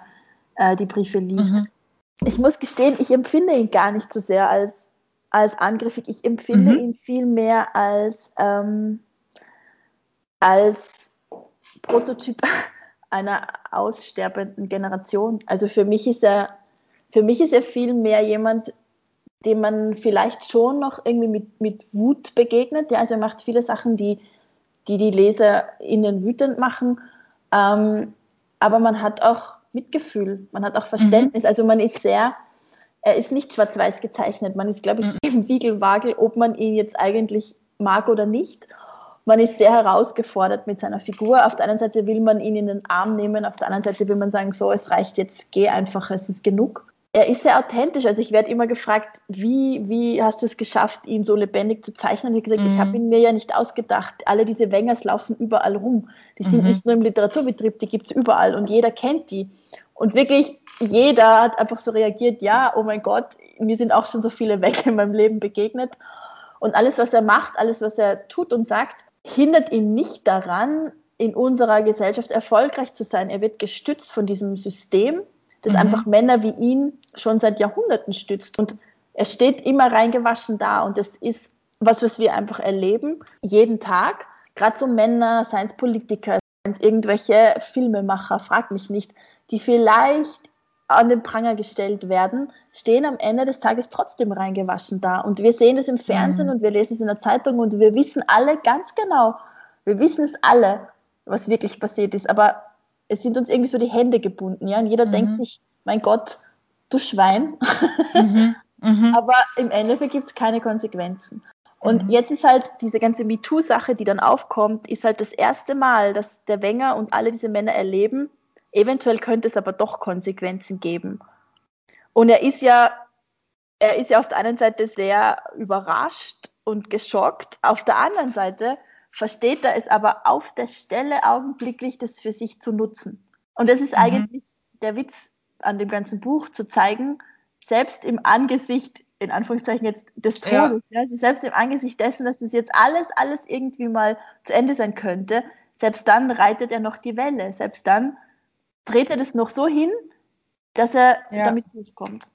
äh, die Briefe liest. Mhm. Ich muss gestehen, ich empfinde ihn gar nicht so sehr als, als angriffig. Ich empfinde mhm. ihn viel mehr als, ähm, als Prototyp einer aussterbenden Generation. Also für mich ist er, für mich ist er viel mehr jemand, dem man vielleicht schon noch irgendwie mit, mit Wut begegnet. Ja, also er macht viele Sachen, die die, die LeserInnen wütend machen. Ähm, aber man hat auch Mitgefühl, man hat auch Verständnis. Mhm. Also man ist sehr, er ist nicht schwarz-weiß gezeichnet. Man ist, glaube ich, mhm. im Wiegelwagel, ob man ihn jetzt eigentlich mag oder nicht. Man ist sehr herausgefordert mit seiner Figur. Auf der einen Seite will man ihn in den Arm nehmen, auf der anderen Seite will man sagen, so, es reicht jetzt, geh einfach, es ist genug er ist sehr authentisch. Also ich werde immer gefragt, wie, wie hast du es geschafft, ihn so lebendig zu zeichnen? Ich habe gesagt, mhm. ich habe ihn mir ja nicht ausgedacht. Alle diese Wengers laufen überall rum. Die sind mhm. nicht nur im Literaturbetrieb, die gibt es überall und jeder kennt die. Und wirklich jeder hat einfach so reagiert, ja, oh mein Gott, mir sind auch schon so viele Wenger in meinem Leben begegnet. Und alles, was er macht, alles, was er tut und sagt, hindert ihn nicht daran, in unserer Gesellschaft erfolgreich zu sein. Er wird gestützt von diesem System, das mhm. einfach Männer wie ihn schon seit Jahrhunderten stützt. Und er steht immer reingewaschen da. Und das ist was, was wir einfach erleben, jeden Tag. Gerade so Männer, seien es Politiker, seien es irgendwelche Filmemacher, frag mich nicht, die vielleicht an den Pranger gestellt werden, stehen am Ende des Tages trotzdem reingewaschen da. Und wir sehen es im Fernsehen mhm. und wir lesen es in der Zeitung und wir wissen alle ganz genau, wir wissen es alle, was wirklich passiert ist. Aber es sind uns irgendwie so die Hände gebunden, ja. Und jeder mhm. denkt sich, mein Gott, du Schwein. Mhm. Mhm. Aber im Endeffekt gibt es keine Konsequenzen. Und mhm. jetzt ist halt diese ganze MeToo-Sache, die dann aufkommt, ist halt das erste Mal, dass der Wenger und alle diese Männer erleben, eventuell könnte es aber doch Konsequenzen geben. Und er ist ja, er ist ja auf der einen Seite sehr überrascht und geschockt, auf der anderen Seite versteht er es aber auf der Stelle augenblicklich, das für sich zu nutzen. Und das ist mhm. eigentlich der Witz an dem ganzen Buch, zu zeigen, selbst im Angesicht, in Anführungszeichen jetzt des Todes, ja. Also selbst im Angesicht dessen, dass das jetzt alles, alles irgendwie mal zu Ende sein könnte, selbst dann reitet er noch die Welle. Selbst dann dreht er das noch so hin, dass er ja. damit durchkommt.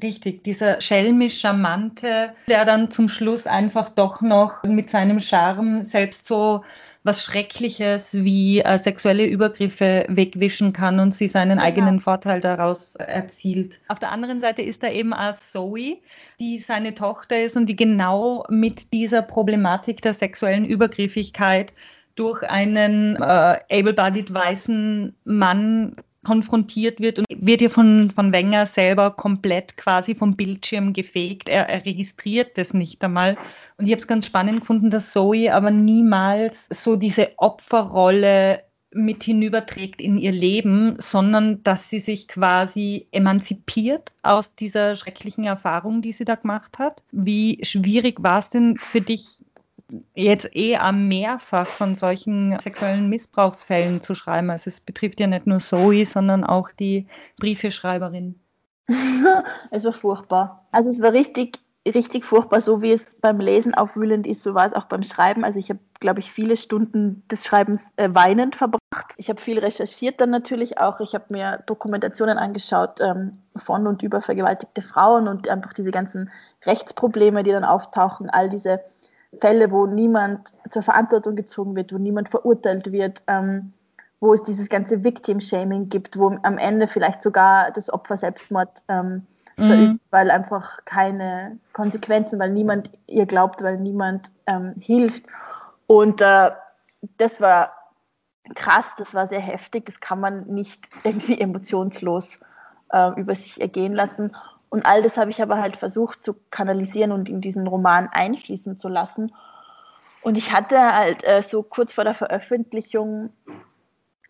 Richtig, dieser schelmisch charmante, der dann zum Schluss einfach doch noch mit seinem Charme selbst so was Schreckliches wie äh, sexuelle Übergriffe wegwischen kann und sie seinen genau. eigenen Vorteil daraus erzielt. Auf der anderen Seite ist da eben auch Zoe, die seine Tochter ist und die genau mit dieser Problematik der sexuellen Übergriffigkeit durch einen äh, able-bodied weißen Mann konfrontiert wird und wird ja von, von Wenger selber komplett quasi vom Bildschirm gefegt. Er, er registriert das nicht einmal. Und ich habe es ganz spannend gefunden, dass Zoe aber niemals so diese Opferrolle mit hinüberträgt in ihr Leben, sondern dass sie sich quasi emanzipiert aus dieser schrecklichen Erfahrung, die sie da gemacht hat. Wie schwierig war es denn für dich, jetzt eher mehrfach von solchen sexuellen Missbrauchsfällen zu schreiben. Also es betrifft ja nicht nur Zoe, sondern auch die Briefeschreiberin. es war furchtbar. Also es war richtig, richtig furchtbar, so wie es beim Lesen aufwühlend ist, so war es auch beim Schreiben. Also ich habe, glaube ich, viele Stunden des Schreibens äh, weinend verbracht. Ich habe viel recherchiert dann natürlich auch. Ich habe mir Dokumentationen angeschaut ähm, von und über vergewaltigte Frauen und einfach diese ganzen Rechtsprobleme, die dann auftauchen, all diese Fälle, wo niemand zur Verantwortung gezogen wird, wo niemand verurteilt wird. Ähm, wo es dieses ganze Victim-Shaming gibt, wo am Ende vielleicht sogar das Opfer Selbstmord ähm, mhm. verübt, weil einfach keine Konsequenzen, weil niemand ihr glaubt, weil niemand ähm, hilft. Und äh, das war krass, das war sehr heftig, das kann man nicht irgendwie emotionslos äh, über sich ergehen lassen. Und all das habe ich aber halt versucht zu kanalisieren und in diesen Roman einfließen zu lassen. Und ich hatte halt äh, so kurz vor der Veröffentlichung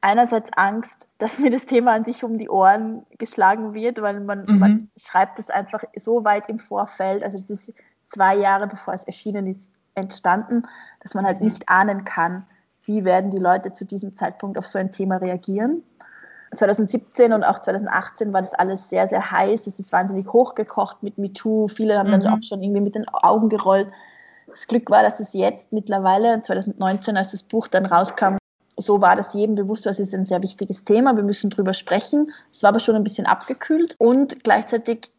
einerseits Angst, dass mir das Thema an sich um die Ohren geschlagen wird, weil man, mhm. man schreibt es einfach so weit im Vorfeld, also es ist zwei Jahre bevor es erschienen ist, entstanden, dass man halt nicht ahnen kann, wie werden die Leute zu diesem Zeitpunkt auf so ein Thema reagieren. 2017 und auch 2018 war das alles sehr, sehr heiß. Es ist wahnsinnig hochgekocht mit MeToo. Viele haben mhm. dann auch schon irgendwie mit den Augen gerollt. Das Glück war, dass es jetzt mittlerweile, 2019, als das Buch dann rauskam, so war das jedem bewusst, das ist ein sehr wichtiges Thema, wir müssen drüber sprechen. Es war aber schon ein bisschen abgekühlt und gleichzeitig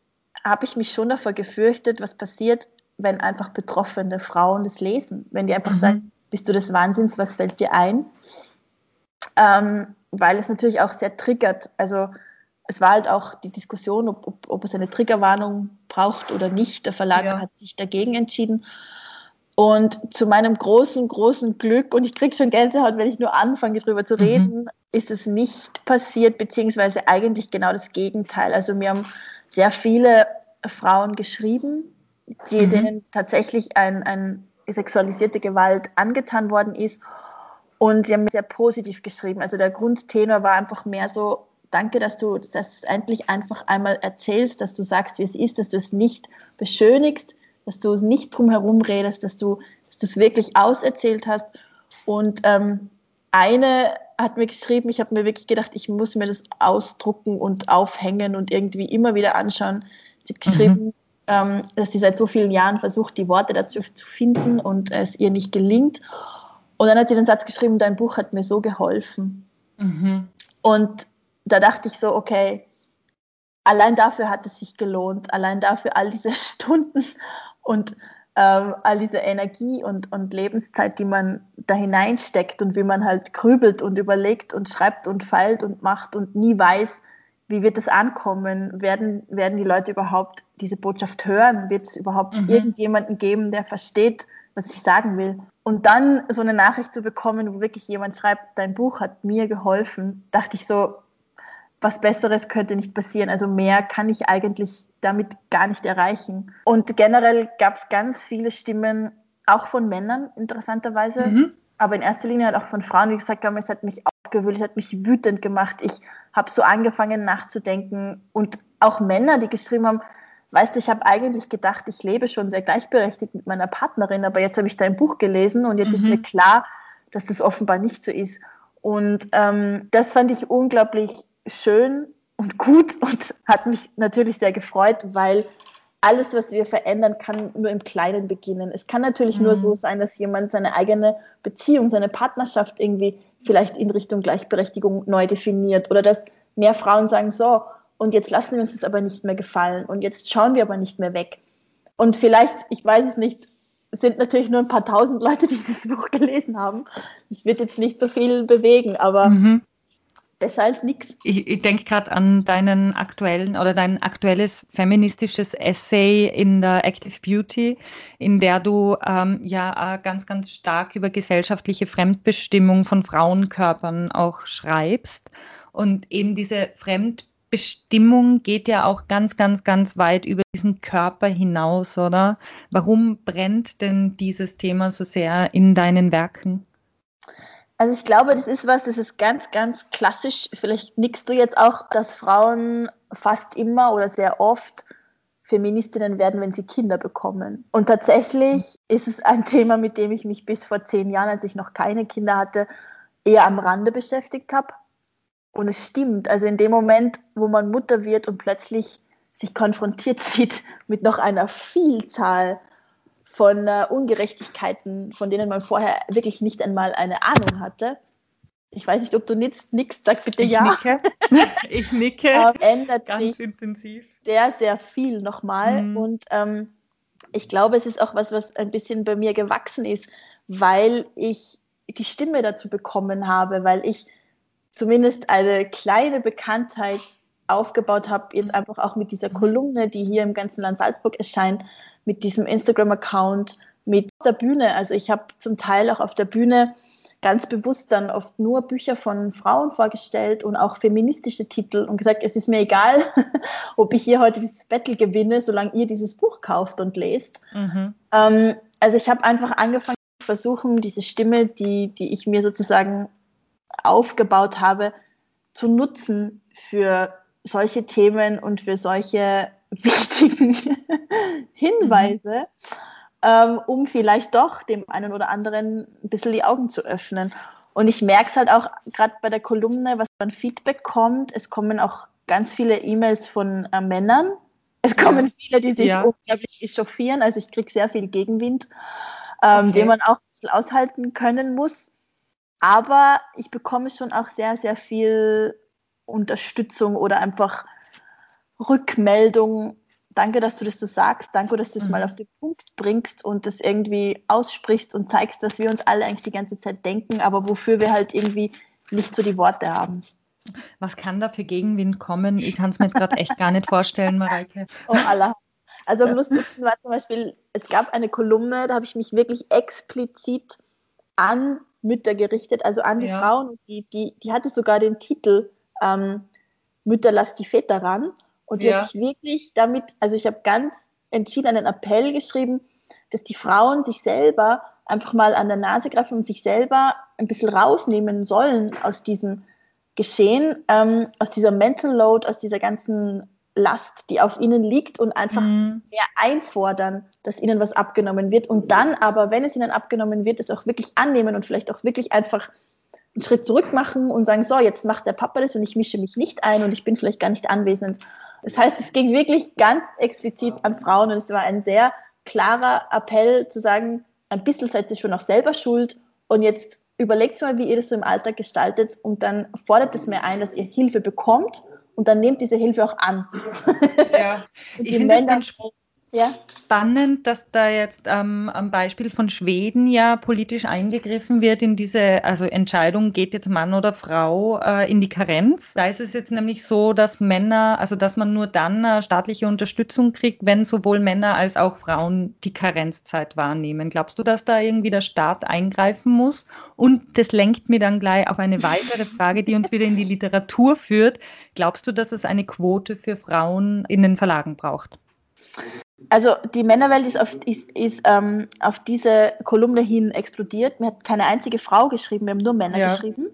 habe ich mich schon davor gefürchtet, was passiert, wenn einfach betroffene Frauen das lesen. Wenn die einfach mhm. sagen, bist du des Wahnsinns, was fällt dir ein? Ähm, weil es natürlich auch sehr triggert. Also es war halt auch die Diskussion, ob, ob, ob es eine Triggerwarnung braucht oder nicht. Der Verlag ja. hat sich dagegen entschieden. Und zu meinem großen, großen Glück, und ich kriege schon Gänsehaut, wenn ich nur anfange, darüber zu mhm. reden, mhm. ist es nicht passiert, beziehungsweise eigentlich genau das Gegenteil. Also mir haben sehr viele Frauen geschrieben, die, mhm. denen tatsächlich ein, ein sexualisierte Gewalt angetan worden ist. Und sie haben sehr positiv geschrieben. Also der Grundtenor war einfach mehr so, danke, dass du das endlich einfach einmal erzählst, dass du sagst, wie es ist, dass du es nicht beschönigst, dass du nicht drum herum redest, dass du es wirklich auserzählt hast. Und ähm, eine hat mir geschrieben, ich habe mir wirklich gedacht, ich muss mir das ausdrucken und aufhängen und irgendwie immer wieder anschauen. Sie hat geschrieben, mhm. ähm, dass sie seit so vielen Jahren versucht, die Worte dazu zu finden und es ihr nicht gelingt. Und dann hat sie den Satz geschrieben, dein Buch hat mir so geholfen. Mhm. Und da dachte ich so, okay, allein dafür hat es sich gelohnt, allein dafür all diese Stunden und ähm, all diese Energie und, und Lebenszeit, die man da hineinsteckt und wie man halt grübelt und überlegt und schreibt und feilt und macht und nie weiß, wie wird es ankommen? Werden, werden die Leute überhaupt diese Botschaft hören? Wird es überhaupt mhm. irgendjemanden geben, der versteht, was ich sagen will? Und dann so eine Nachricht zu bekommen, wo wirklich jemand schreibt, dein Buch hat mir geholfen, dachte ich so, was Besseres könnte nicht passieren. Also mehr kann ich eigentlich damit gar nicht erreichen. Und generell gab es ganz viele Stimmen, auch von Männern interessanterweise, mhm. aber in erster Linie halt auch von Frauen, die gesagt haben, es hat mich aufgewühlt, es hat mich wütend gemacht. Ich habe so angefangen nachzudenken und auch Männer, die geschrieben haben, weißt du, ich habe eigentlich gedacht, ich lebe schon sehr gleichberechtigt mit meiner Partnerin, aber jetzt habe ich dein Buch gelesen und jetzt mhm. ist mir klar, dass das offenbar nicht so ist. Und ähm, das fand ich unglaublich schön und gut und hat mich natürlich sehr gefreut, weil alles, was wir verändern, kann nur im Kleinen beginnen. Es kann natürlich mhm. nur so sein, dass jemand seine eigene Beziehung, seine Partnerschaft irgendwie vielleicht in Richtung Gleichberechtigung neu definiert oder dass mehr Frauen sagen, so, und jetzt lassen wir uns das aber nicht mehr gefallen und jetzt schauen wir aber nicht mehr weg. Und vielleicht, ich weiß es nicht, sind natürlich nur ein paar tausend Leute, die dieses Buch gelesen haben. Es wird jetzt nicht so viel bewegen, aber mhm besser als nichts. Ich, ich denke gerade an deinen aktuellen oder dein aktuelles feministisches Essay in der Active Beauty, in der du ähm, ja ganz, ganz stark über gesellschaftliche Fremdbestimmung von Frauenkörpern auch schreibst. Und eben diese Fremdbestimmung geht ja auch ganz, ganz, ganz weit über diesen Körper hinaus, oder? Warum brennt denn dieses Thema so sehr in deinen Werken? Also ich glaube, das ist was, das ist ganz, ganz klassisch. Vielleicht nickst du jetzt auch, dass Frauen fast immer oder sehr oft Feministinnen werden, wenn sie Kinder bekommen. Und tatsächlich ist es ein Thema, mit dem ich mich bis vor zehn Jahren, als ich noch keine Kinder hatte, eher am Rande beschäftigt habe. Und es stimmt. Also in dem Moment, wo man Mutter wird und plötzlich sich konfrontiert sieht mit noch einer Vielzahl von äh, Ungerechtigkeiten, von denen man vorher wirklich nicht einmal eine Ahnung hatte. Ich weiß nicht, ob du nickst, sag bitte ich ja. Nicke. Ich nicke. ähm, ändert Ganz sich intensiv. Sehr, sehr viel nochmal. Mhm. Und ähm, ich glaube, es ist auch was, was ein bisschen bei mir gewachsen ist, weil ich die Stimme dazu bekommen habe, weil ich zumindest eine kleine Bekanntheit aufgebaut habe, jetzt einfach auch mit dieser Kolumne, die hier im ganzen Land Salzburg erscheint, mit diesem Instagram-Account, mit der Bühne. Also ich habe zum Teil auch auf der Bühne ganz bewusst dann oft nur Bücher von Frauen vorgestellt und auch feministische Titel und gesagt, es ist mir egal, ob ich hier heute dieses Battle gewinne, solange ihr dieses Buch kauft und lest. Mhm. Ähm, also ich habe einfach angefangen zu versuchen, diese Stimme, die, die ich mir sozusagen aufgebaut habe, zu nutzen für solche Themen und für solche wichtigen Hinweise. Mhm ähm, um vielleicht doch dem einen oder anderen ein bisschen die Augen zu öffnen. Und ich merke es halt auch gerade bei der Kolumne, was an Feedback kommt. Es kommen auch ganz viele E-Mails von äh, Männern. Es kommen viele, die sich ja. unglaublich echauffieren. Also ich kriege sehr viel Gegenwind, ähm, okay. den man auch ein bisschen aushalten können muss. Aber ich bekomme schon auch sehr, sehr viel Unterstützung oder einfach Rückmeldung, danke, dass du das so sagst, danke, dass du es mhm. mal auf den Punkt bringst und das irgendwie aussprichst und zeigst, dass wir uns alle eigentlich die ganze Zeit denken, aber wofür wir halt irgendwie nicht so die Worte haben. Was kann da für Gegenwind kommen? Ich kann es mir jetzt gerade echt gar nicht vorstellen, Mareike. Oh Allah. Also am lustigsten war zum Beispiel, es gab eine Kolumne, da habe ich mich wirklich explizit an Mütter gerichtet, also an die ja. Frauen. Die, die, die hatte sogar den Titel ähm, Mütter lasst die Väter ran. Und ja. jetzt wirklich damit, also ich habe ganz entschieden einen Appell geschrieben, dass die Frauen sich selber einfach mal an der Nase greifen und sich selber ein bisschen rausnehmen sollen aus diesem Geschehen, ähm, aus dieser Mental Load, aus dieser ganzen Last, die auf ihnen liegt und einfach mhm. mehr einfordern, dass ihnen was abgenommen wird und dann aber, wenn es ihnen abgenommen wird, es auch wirklich annehmen und vielleicht auch wirklich einfach einen Schritt zurück machen und sagen, so, jetzt macht der Papa das und ich mische mich nicht ein und ich bin vielleicht gar nicht anwesend. Das heißt, es ging wirklich ganz explizit an Frauen und es war ein sehr klarer Appell zu sagen, ein bisschen seid ihr schon auch selber schuld und jetzt überlegt mal, wie ihr das so im Alltag gestaltet und dann fordert es mir ein, dass ihr Hilfe bekommt und dann nehmt diese Hilfe auch an. Ja, ich finde es ganz ja. Spannend, dass da jetzt ähm, am Beispiel von Schweden ja politisch eingegriffen wird in diese, also Entscheidung, geht jetzt Mann oder Frau äh, in die Karenz. Da ist es jetzt nämlich so, dass Männer, also dass man nur dann äh, staatliche Unterstützung kriegt, wenn sowohl Männer als auch Frauen die Karenzzeit wahrnehmen. Glaubst du, dass da irgendwie der Staat eingreifen muss? Und das lenkt mir dann gleich auf eine weitere Frage, die uns wieder in die Literatur führt. Glaubst du, dass es eine Quote für Frauen in den Verlagen braucht? Also die Männerwelt ist auf, ist, ist, ähm, auf diese Kolumne hin explodiert. Mir hat keine einzige Frau geschrieben, wir haben nur Männer ja. geschrieben,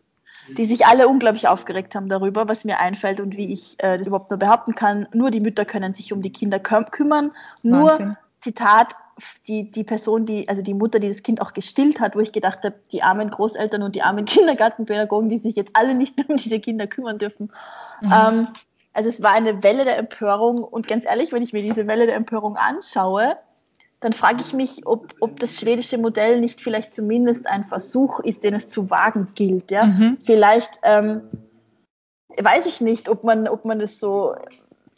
die sich alle unglaublich aufgeregt haben darüber, was mir einfällt und wie ich äh, das überhaupt nur behaupten kann. Nur die Mütter können sich um die Kinder küm kümmern. Nur, Wahnsinn. Zitat, die, die Person, die, also die Mutter, die das Kind auch gestillt hat, wo ich gedacht habe, die armen Großeltern und die armen Kindergartenpädagogen, die sich jetzt alle nicht mehr um diese Kinder kümmern dürfen. Mhm. Ähm, also es war eine Welle der Empörung und ganz ehrlich, wenn ich mir diese Welle der Empörung anschaue, dann frage ich mich, ob, ob das schwedische Modell nicht vielleicht zumindest ein Versuch ist, den es zu wagen gilt. Ja? Mhm. Vielleicht ähm, weiß ich nicht, ob man, ob man das so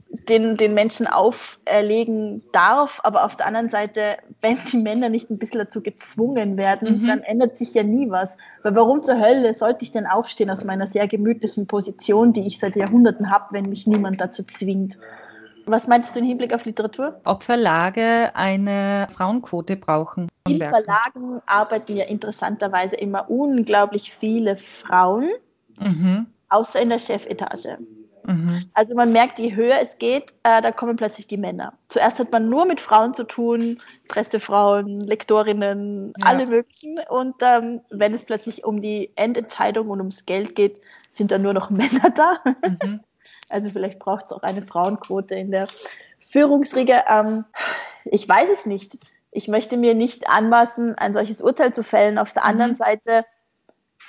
den, den Menschen auferlegen darf, aber auf der anderen Seite, wenn die Männer nicht ein bisschen dazu gezwungen werden, mhm. dann ändert sich ja nie was. Weil warum zur Hölle sollte ich denn aufstehen aus meiner sehr gemütlichen Position, die ich seit Jahrhunderten habe, wenn mich niemand dazu zwingt? Was meinst du im Hinblick auf Literatur? Ob Verlage eine Frauenquote brauchen? In Verlagen arbeiten ja interessanterweise immer unglaublich viele Frauen, mhm. außer in der Chefetage. Mhm. Also man merkt, je höher es geht, äh, da kommen plötzlich die Männer. Zuerst hat man nur mit Frauen zu tun, Pressefrauen, Lektorinnen, ja. alle möglichen. Und ähm, wenn es plötzlich um die Endentscheidung und ums Geld geht, sind da nur noch Männer da. Mhm. Also vielleicht braucht es auch eine Frauenquote in der Führungsriege. Ähm, ich weiß es nicht. Ich möchte mir nicht anmaßen, ein solches Urteil zu fällen. Auf der mhm. anderen Seite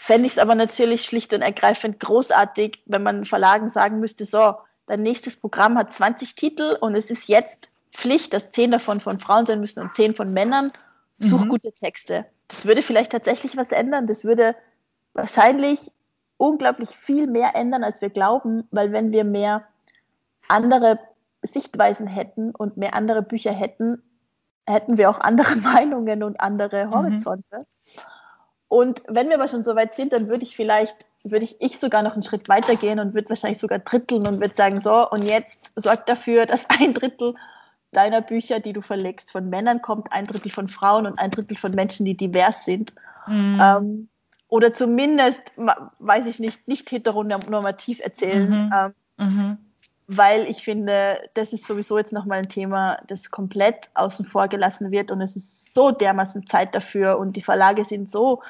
Fände ich es aber natürlich schlicht und ergreifend großartig, wenn man Verlagen sagen müsste, so, dein nächstes Programm hat 20 Titel und es ist jetzt Pflicht, dass 10 davon von Frauen sein müssen und 10 von Männern. Such mhm. gute Texte. Das würde vielleicht tatsächlich was ändern. Das würde wahrscheinlich unglaublich viel mehr ändern, als wir glauben, weil wenn wir mehr andere Sichtweisen hätten und mehr andere Bücher hätten, hätten wir auch andere Meinungen und andere mhm. Horizonte. Mhm. Und wenn wir aber schon so weit sind, dann würde ich vielleicht würde ich, ich sogar noch einen Schritt weiter gehen und würde wahrscheinlich sogar dritteln und würde sagen, so, und jetzt sorg dafür, dass ein Drittel deiner Bücher, die du verlegst, von Männern kommt, ein Drittel von Frauen und ein Drittel von Menschen, die divers sind. Mhm. Ähm, oder zumindest, weiß ich nicht, nicht heteronormativ erzählen. Mhm. Ähm, mhm. Weil ich finde, das ist sowieso jetzt nochmal ein Thema, das komplett außen vor gelassen wird und es ist so dermaßen Zeit dafür und die Verlage sind so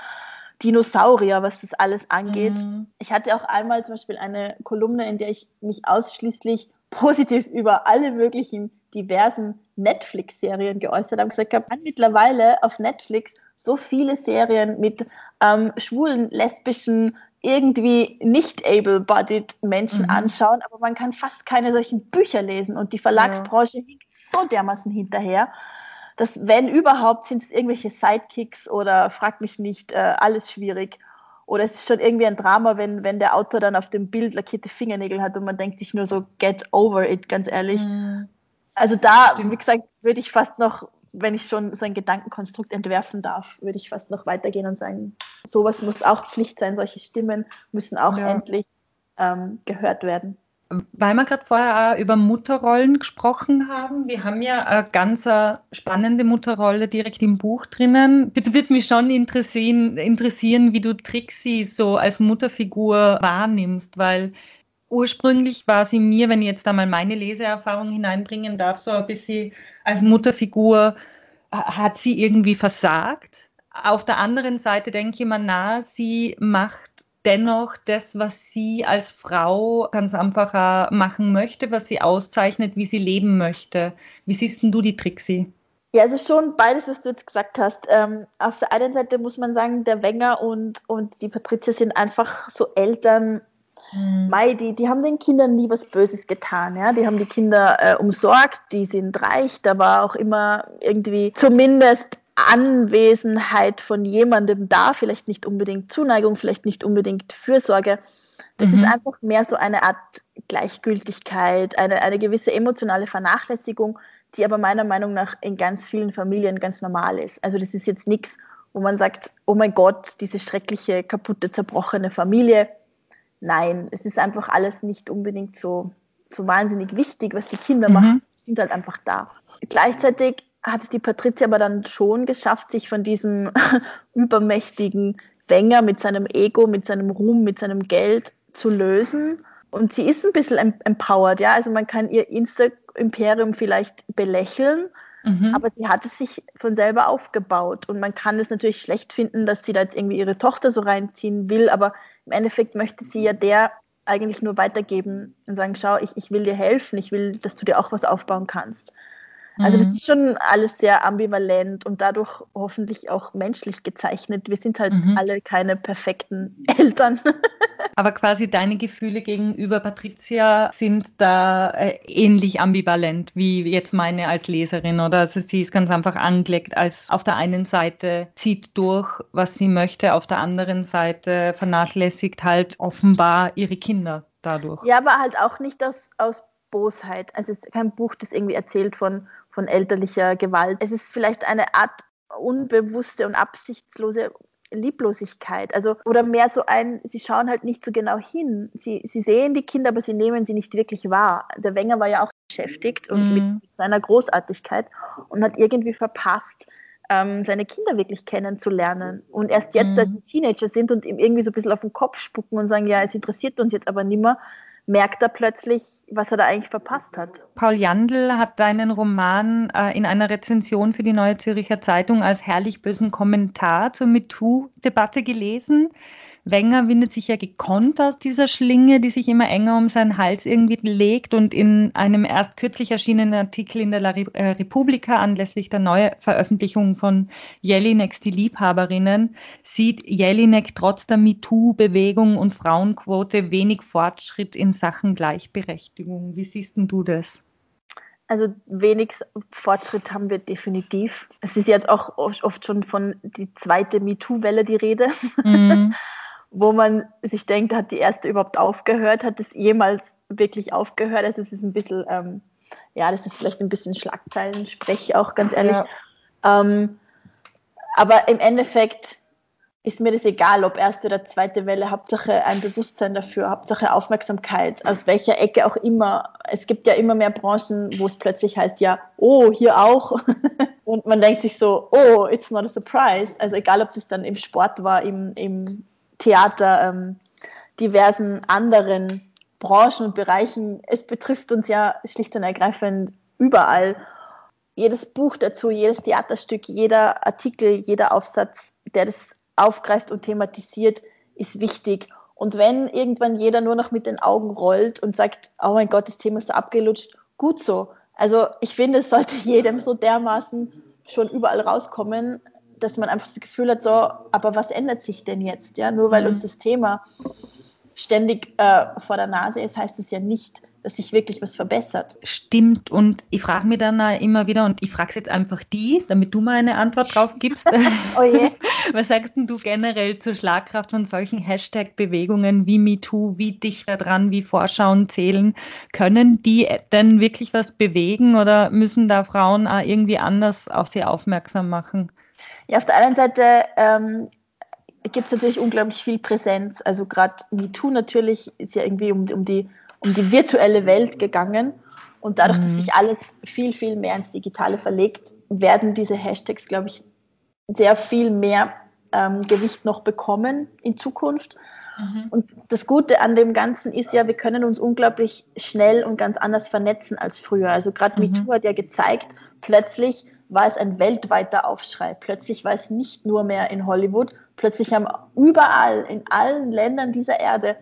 Dinosaurier, was das alles angeht. Mhm. Ich hatte auch einmal zum Beispiel eine Kolumne, in der ich mich ausschließlich positiv über alle möglichen diversen Netflix-Serien geäußert habe und gesagt habe, man mittlerweile auf Netflix so viele Serien mit ähm, schwulen, lesbischen, irgendwie nicht able-bodied Menschen mhm. anschauen, aber man kann fast keine solchen Bücher lesen und die Verlagsbranche ja. hinkt so dermaßen hinterher, dass wenn überhaupt sind es irgendwelche Sidekicks oder frag mich nicht, äh, alles schwierig. Oder es ist schon irgendwie ein Drama, wenn, wenn der Autor dann auf dem Bild lackierte Fingernägel hat und man denkt sich nur so, get over it, ganz ehrlich. Mhm. Also da, Stimmt. wie gesagt, würde ich fast noch, wenn ich schon so ein Gedankenkonstrukt entwerfen darf, würde ich fast noch weitergehen und sagen, sowas muss auch Pflicht sein, solche Stimmen müssen auch ja. endlich ähm, gehört werden. Weil wir gerade vorher auch über Mutterrollen gesprochen haben, wir haben ja eine ganz spannende Mutterrolle direkt im Buch drinnen. Jetzt würde mich schon interessieren, interessieren, wie du Trixie so als Mutterfigur wahrnimmst, weil ursprünglich war sie mir, wenn ich jetzt einmal meine Leseerfahrung hineinbringen darf, so ein bisschen als Mutterfigur, hat sie irgendwie versagt. Auf der anderen Seite denke ich immer, na, sie macht dennoch das, was sie als Frau ganz einfach machen möchte, was sie auszeichnet, wie sie leben möchte. Wie siehst denn du die Trixie? Ja, also schon beides, was du jetzt gesagt hast. Ähm, auf der einen Seite muss man sagen, der Wenger und, und die Patricia sind einfach so Eltern, mhm. Mai, die, die haben den Kindern nie was Böses getan. Ja? Die haben die Kinder äh, umsorgt, die sind reich, da war auch immer irgendwie zumindest Anwesenheit von jemandem da, vielleicht nicht unbedingt Zuneigung, vielleicht nicht unbedingt Fürsorge. Das mhm. ist einfach mehr so eine Art Gleichgültigkeit, eine, eine gewisse emotionale Vernachlässigung, die aber meiner Meinung nach in ganz vielen Familien ganz normal ist. Also das ist jetzt nichts, wo man sagt, oh mein Gott, diese schreckliche, kaputte, zerbrochene Familie. Nein, es ist einfach alles nicht unbedingt so, so wahnsinnig wichtig, was die Kinder mhm. machen. Die sind halt einfach da. Gleichzeitig hat es die Patricia aber dann schon geschafft, sich von diesem übermächtigen Wenger mit seinem Ego, mit seinem Ruhm, mit seinem Geld zu lösen. Und sie ist ein bisschen empowered, ja. Also man kann ihr Insta-Imperium vielleicht belächeln, mhm. aber sie hat es sich von selber aufgebaut. Und man kann es natürlich schlecht finden, dass sie da jetzt irgendwie ihre Tochter so reinziehen will, aber im Endeffekt möchte sie ja der eigentlich nur weitergeben und sagen, schau, ich, ich will dir helfen, ich will, dass du dir auch was aufbauen kannst. Also das mhm. ist schon alles sehr ambivalent und dadurch hoffentlich auch menschlich gezeichnet. Wir sind halt mhm. alle keine perfekten Eltern. Aber quasi deine Gefühle gegenüber Patricia sind da äh, ähnlich ambivalent wie jetzt meine als Leserin, oder? Also sie ist ganz einfach angelegt, als auf der einen Seite zieht durch, was sie möchte, auf der anderen Seite vernachlässigt halt offenbar ihre Kinder dadurch. Ja, aber halt auch nicht aus, aus Bosheit. Also es ist kein Buch, das irgendwie erzählt von von elterlicher Gewalt. Es ist vielleicht eine Art unbewusste und absichtslose Lieblosigkeit. Also, oder mehr so ein, sie schauen halt nicht so genau hin. Sie, sie sehen die Kinder, aber sie nehmen sie nicht wirklich wahr. Der Wenger war ja auch beschäftigt und mhm. mit seiner Großartigkeit und hat irgendwie verpasst, ähm, seine Kinder wirklich kennenzulernen. Und erst jetzt, mhm. als sie Teenager sind und ihm irgendwie so ein bisschen auf den Kopf spucken und sagen, ja, es interessiert uns jetzt aber nimmer, merkt er plötzlich, was er da eigentlich verpasst hat. Paul Jandl hat deinen Roman äh, in einer Rezension für die Neue Zürcher Zeitung als herrlich bösen Kommentar zur MeToo-Debatte gelesen. Wenger windet sich ja gekonnt aus dieser Schlinge, die sich immer enger um seinen Hals irgendwie legt und in einem erst kürzlich erschienenen Artikel in der La äh, Repubblica anlässlich der Neuveröffentlichung von Jelinek, die Liebhaberinnen, sieht Jelinek trotz der MeToo-Bewegung und Frauenquote wenig Fortschritt in Sachen Gleichberechtigung. Wie siehst du das? Also wenig Fortschritt haben wir definitiv. Es ist jetzt auch oft schon von die zweite MeToo-Welle die Rede. Mhm. wo man sich denkt, hat die erste überhaupt aufgehört? Hat es jemals wirklich aufgehört? Also es ist ein bisschen, ähm, ja, das ist vielleicht ein bisschen Schlagzeilen-Sprech auch, ganz ehrlich. Ja. Ähm, aber im Endeffekt, ist mir das egal, ob erste oder zweite Welle, Hauptsache ein Bewusstsein dafür, Hauptsache Aufmerksamkeit, aus welcher Ecke auch immer. Es gibt ja immer mehr Branchen, wo es plötzlich heißt, ja, oh, hier auch. Und man denkt sich so, oh, it's not a surprise. Also egal, ob das dann im Sport war, im, im Theater, ähm, diversen anderen Branchen und Bereichen. Es betrifft uns ja schlicht und ergreifend überall. Jedes Buch dazu, jedes Theaterstück, jeder Artikel, jeder Aufsatz, der das aufgreift und thematisiert, ist wichtig. Und wenn irgendwann jeder nur noch mit den Augen rollt und sagt, oh mein Gott, das Thema ist so abgelutscht, gut so. Also ich finde, es sollte jedem so dermaßen schon überall rauskommen, dass man einfach das Gefühl hat, so, aber was ändert sich denn jetzt? Ja, nur weil mhm. uns das Thema ständig äh, vor der Nase ist, heißt es ja nicht, dass sich wirklich was verbessert. Stimmt. Und ich frage mich dann immer wieder, und ich frage es jetzt einfach die, damit du mal eine Antwort drauf gibst. oh je. Was sagst du generell zur Schlagkraft von solchen Hashtag-Bewegungen wie MeToo, wie Dichter dran, wie Vorschauen zählen? Können die denn wirklich was bewegen oder müssen da Frauen auch irgendwie anders auf sie aufmerksam machen? Ja, auf der einen Seite ähm, gibt es natürlich unglaublich viel Präsenz. Also gerade MeToo natürlich ist ja irgendwie um, um die um die virtuelle Welt gegangen. Und dadurch, mhm. dass sich alles viel, viel mehr ins Digitale verlegt, werden diese Hashtags, glaube ich, sehr viel mehr ähm, Gewicht noch bekommen in Zukunft. Mhm. Und das Gute an dem Ganzen ist ja, wir können uns unglaublich schnell und ganz anders vernetzen als früher. Also gerade mhm. MeToo hat ja gezeigt, plötzlich war es ein weltweiter Aufschrei. Plötzlich war es nicht nur mehr in Hollywood. Plötzlich haben überall, in allen Ländern dieser Erde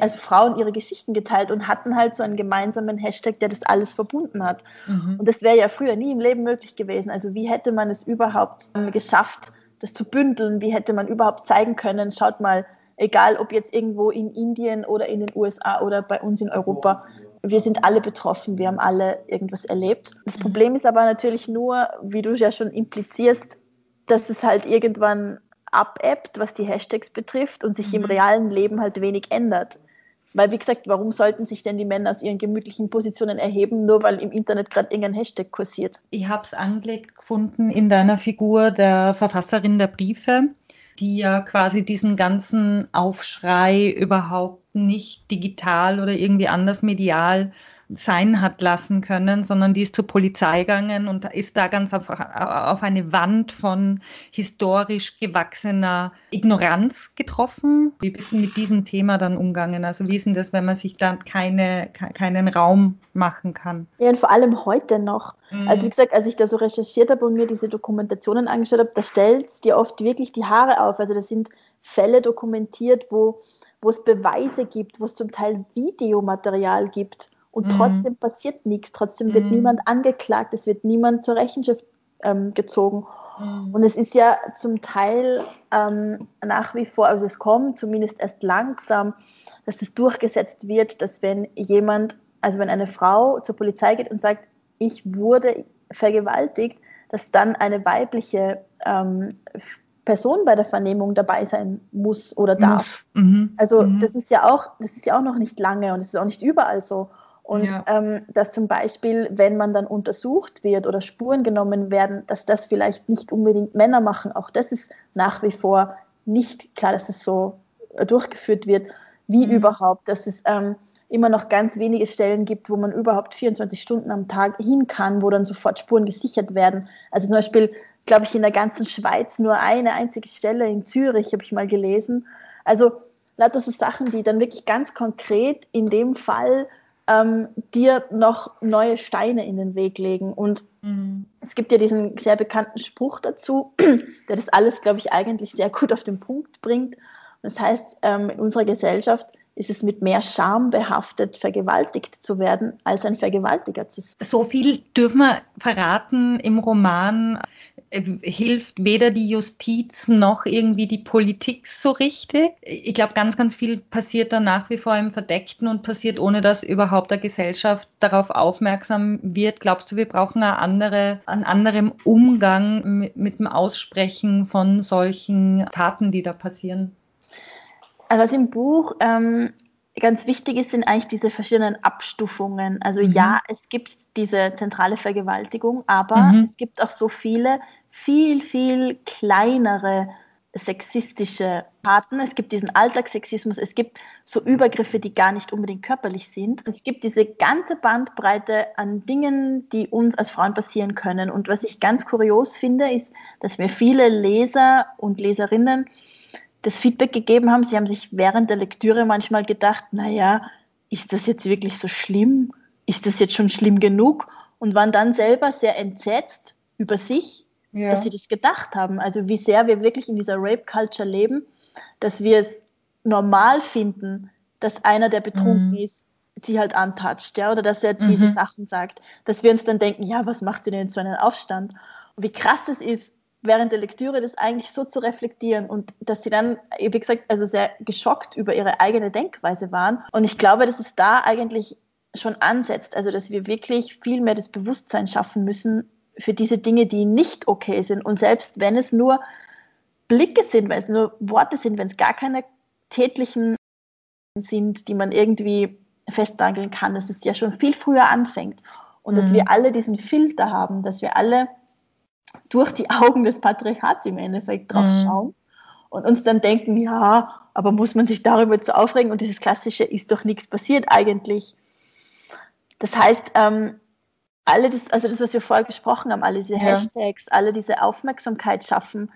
also Frauen ihre Geschichten geteilt und hatten halt so einen gemeinsamen Hashtag, der das alles verbunden hat. Mhm. Und das wäre ja früher nie im Leben möglich gewesen. Also wie hätte man es überhaupt ähm, geschafft, das zu bündeln? Wie hätte man überhaupt zeigen können, schaut mal, egal ob jetzt irgendwo in Indien oder in den USA oder bei uns in Europa, wir sind alle betroffen, wir haben alle irgendwas erlebt. Das mhm. Problem ist aber natürlich nur, wie du ja schon implizierst, dass es halt irgendwann abebbt, was die Hashtags betrifft und sich mhm. im realen Leben halt wenig ändert. Weil, wie gesagt, warum sollten sich denn die Männer aus ihren gemütlichen Positionen erheben, nur weil im Internet gerade irgendein Hashtag kursiert? Ich habe es Anblick gefunden in deiner Figur der Verfasserin der Briefe, die ja quasi diesen ganzen Aufschrei überhaupt nicht digital oder irgendwie anders medial sein hat lassen können, sondern die ist zur Polizei gegangen und ist da ganz auf, auf eine Wand von historisch gewachsener Ignoranz getroffen. Wie bist du mit diesem Thema dann umgegangen? Also wie ist denn das, wenn man sich dann keine, keinen Raum machen kann? Ja, und vor allem heute noch. Mhm. Also wie gesagt, als ich da so recherchiert habe und mir diese Dokumentationen angeschaut habe, da stellt es dir oft wirklich die Haare auf. Also das sind Fälle dokumentiert, wo wo es Beweise gibt, wo es zum Teil Videomaterial gibt und mhm. trotzdem passiert nichts, trotzdem wird mhm. niemand angeklagt, es wird niemand zur Rechenschaft ähm, gezogen. Mhm. Und es ist ja zum Teil ähm, nach wie vor, also es kommt zumindest erst langsam, dass das durchgesetzt wird, dass wenn jemand, also wenn eine Frau zur Polizei geht und sagt, ich wurde vergewaltigt, dass dann eine weibliche ähm, Person bei der Vernehmung dabei sein muss oder darf. Mhm. Also mhm. das ist ja auch, das ist ja auch noch nicht lange und es ist auch nicht überall so. Und ja. ähm, dass zum Beispiel, wenn man dann untersucht wird oder Spuren genommen werden, dass das vielleicht nicht unbedingt Männer machen, auch das ist nach wie vor nicht klar, dass es so äh, durchgeführt wird, wie mhm. überhaupt, dass es ähm, immer noch ganz wenige Stellen gibt, wo man überhaupt 24 Stunden am Tag hin kann, wo dann sofort Spuren gesichert werden. Also zum Beispiel, glaube ich, in der ganzen Schweiz nur eine einzige Stelle in Zürich, habe ich mal gelesen. Also lauter so Sachen, die dann wirklich ganz konkret in dem Fall ähm, dir noch neue Steine in den Weg legen. Und mhm. es gibt ja diesen sehr bekannten Spruch dazu, der das alles, glaube ich, eigentlich sehr gut auf den Punkt bringt. Und das heißt, ähm, in unserer Gesellschaft ist es mit mehr Scham behaftet, vergewaltigt zu werden, als ein Vergewaltiger zu sein. So viel dürfen wir verraten im Roman hilft weder die Justiz noch irgendwie die Politik so richtig. Ich glaube, ganz, ganz viel passiert da nach wie vor im Verdeckten und passiert, ohne dass überhaupt der Gesellschaft darauf aufmerksam wird. Glaubst du, wir brauchen eine andere, einen anderen Umgang mit, mit dem Aussprechen von solchen Taten, die da passieren? Was im Buch ähm, ganz wichtig ist, sind eigentlich diese verschiedenen Abstufungen. Also mhm. ja, es gibt diese zentrale Vergewaltigung, aber mhm. es gibt auch so viele viel, viel kleinere sexistische Taten, es gibt diesen Alltagssexismus, es gibt so Übergriffe, die gar nicht unbedingt körperlich sind. Es gibt diese ganze Bandbreite an Dingen, die uns als Frauen passieren können. Und was ich ganz kurios finde, ist, dass mir viele Leser und Leserinnen das Feedback gegeben haben, sie haben sich während der Lektüre manchmal gedacht, naja, ist das jetzt wirklich so schlimm? Ist das jetzt schon schlimm genug? Und waren dann selber sehr entsetzt über sich, ja. dass sie das gedacht haben. Also wie sehr wir wirklich in dieser Rape-Culture leben, dass wir es normal finden, dass einer, der betrunken mhm. ist, sie halt antatscht, ja, oder dass er mhm. diese Sachen sagt. Dass wir uns dann denken, ja, was macht ihr denn so einen Aufstand? Und wie krass es ist, während der Lektüre das eigentlich so zu reflektieren und dass sie dann, wie gesagt, also sehr geschockt über ihre eigene Denkweise waren. Und ich glaube, dass es da eigentlich schon ansetzt, also dass wir wirklich viel mehr das Bewusstsein schaffen müssen, für diese Dinge, die nicht okay sind. Und selbst wenn es nur Blicke sind, wenn es nur Worte sind, wenn es gar keine tätlichen sind, die man irgendwie festnageln kann, dass es ja schon viel früher anfängt. Und mhm. dass wir alle diesen Filter haben, dass wir alle durch die Augen des Patriarchats im Endeffekt drauf mhm. schauen und uns dann denken, ja, aber muss man sich darüber zu aufregen und dieses klassische ist doch nichts passiert eigentlich. Das heißt, ähm, alle das, also das, was wir vorher gesprochen haben, alle diese ja. Hashtags, alle diese Aufmerksamkeit schaffen,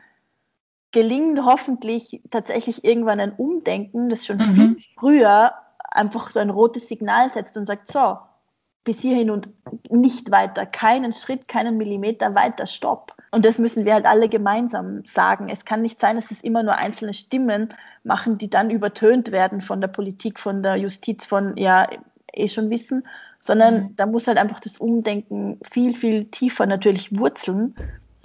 gelingen hoffentlich tatsächlich irgendwann ein Umdenken, das schon mhm. viel früher einfach so ein rotes Signal setzt und sagt, so, bis hierhin und nicht weiter, keinen Schritt, keinen Millimeter weiter, stopp. Und das müssen wir halt alle gemeinsam sagen. Es kann nicht sein, dass es immer nur einzelne Stimmen machen, die dann übertönt werden von der Politik, von der Justiz, von, ja, eh schon wissen, sondern mhm. da muss halt einfach das Umdenken viel, viel tiefer natürlich wurzeln,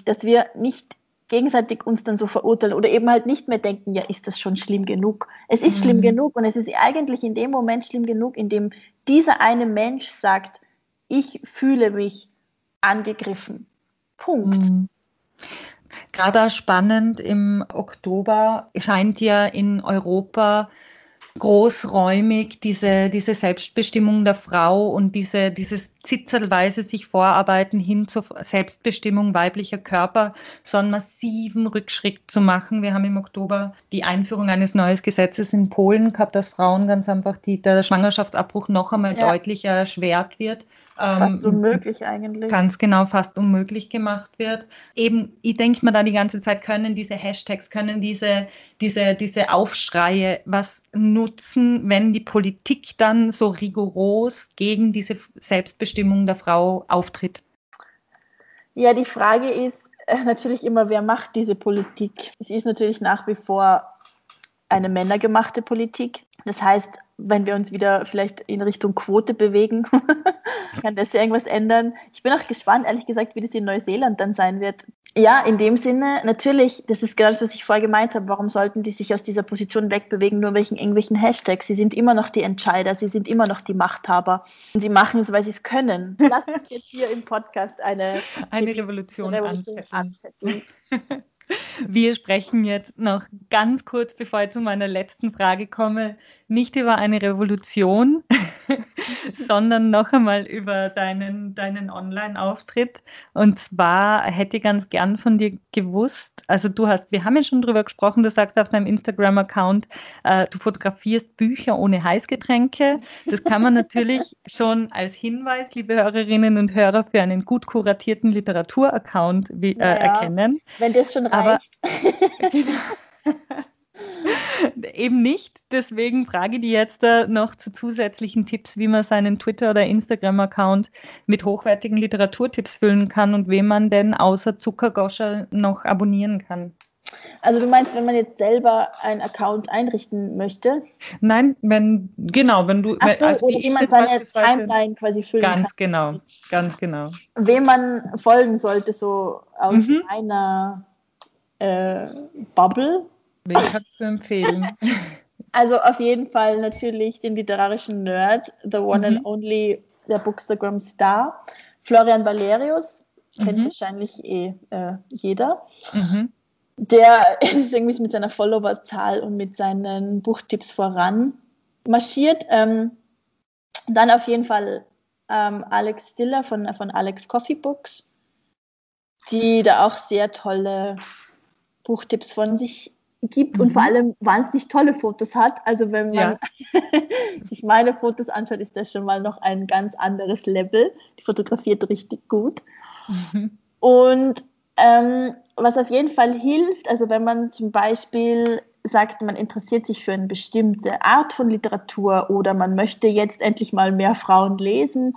dass wir nicht gegenseitig uns dann so verurteilen oder eben halt nicht mehr denken, ja, ist das schon schlimm genug? Es ist mhm. schlimm genug und es ist eigentlich in dem Moment schlimm genug, in dem dieser eine Mensch sagt, ich fühle mich angegriffen. Punkt. Mhm. Gerade spannend, im Oktober scheint ja in Europa großräumig diese, diese Selbstbestimmung der Frau und diese, dieses zitzelweise sich vorarbeiten hin zur Selbstbestimmung weiblicher Körper so einen massiven Rückschritt zu machen. Wir haben im Oktober die Einführung eines neuen Gesetzes in Polen gehabt, dass Frauen ganz einfach die, der Schwangerschaftsabbruch noch einmal ja. deutlich erschwert wird. Fast ähm, unmöglich eigentlich. Ganz genau, fast unmöglich gemacht wird. Eben, ich denke mir da die ganze Zeit, können diese Hashtags, können diese, diese, diese Aufschreie was nutzen, wenn die Politik dann so rigoros gegen diese Selbstbestimmung der Frau auftritt? Ja, die Frage ist äh, natürlich immer, wer macht diese Politik? Sie ist natürlich nach wie vor eine männergemachte Politik. Das heißt, wenn wir uns wieder vielleicht in Richtung Quote bewegen, kann das ja irgendwas ändern. Ich bin auch gespannt, ehrlich gesagt, wie das in Neuseeland dann sein wird. Ja, in dem Sinne, natürlich, das ist genau das, was ich vorher gemeint habe. Warum sollten die sich aus dieser Position wegbewegen, nur wegen irgendwelchen Hashtags? Sie sind immer noch die Entscheider, sie sind immer noch die Machthaber. Und sie machen es, weil sie es können. Lass uns jetzt hier im Podcast eine, eine Revolution, Revolution anzetteln. Wir sprechen jetzt noch ganz kurz, bevor ich zu meiner letzten Frage komme, nicht über eine Revolution, sondern noch einmal über deinen, deinen Online-Auftritt. Und zwar hätte ich ganz gern von dir gewusst, also du hast, wir haben ja schon drüber gesprochen, du sagst auf deinem Instagram-Account, äh, du fotografierst Bücher ohne Heißgetränke. Das kann man natürlich schon als Hinweis, liebe Hörerinnen und Hörer, für einen gut kuratierten Literatur-Account äh, ja, erkennen. Wenn das schon reicht. Aber, genau. Eben nicht. Deswegen frage ich die jetzt äh, noch zu zusätzlichen Tipps, wie man seinen Twitter- oder Instagram-Account mit hochwertigen Literaturtipps füllen kann und wem man denn außer Zuckergoscher noch abonnieren kann. Also du meinst, wenn man jetzt selber einen Account einrichten möchte? Nein, wenn genau, wenn du Ach so, also oder wie man seine Timeline quasi füllen ganz kann. genau, ganz genau. Wem man folgen sollte, so aus mhm. einer äh, Bubble, Wen kannst du empfehlen? Also auf jeden Fall natürlich den literarischen Nerd, the one mhm. and only, der Bookstagram Star. Florian Valerius, kennt mhm. wahrscheinlich eh äh, jeder. Mhm. Der ist irgendwie mit seiner Followerzahl und mit seinen Buchtipps voran marschiert. Ähm, dann auf jeden Fall ähm, Alex Stiller von, von Alex Coffee Books, die da auch sehr tolle Buchtipps von sich gibt mhm. und vor allem wahnsinnig tolle Fotos hat. Also wenn man ja. sich meine Fotos anschaut, ist das schon mal noch ein ganz anderes Level. Die fotografiert richtig gut. Mhm. Und ähm, was auf jeden Fall hilft, also wenn man zum Beispiel sagt, man interessiert sich für eine bestimmte Art von Literatur oder man möchte jetzt endlich mal mehr Frauen lesen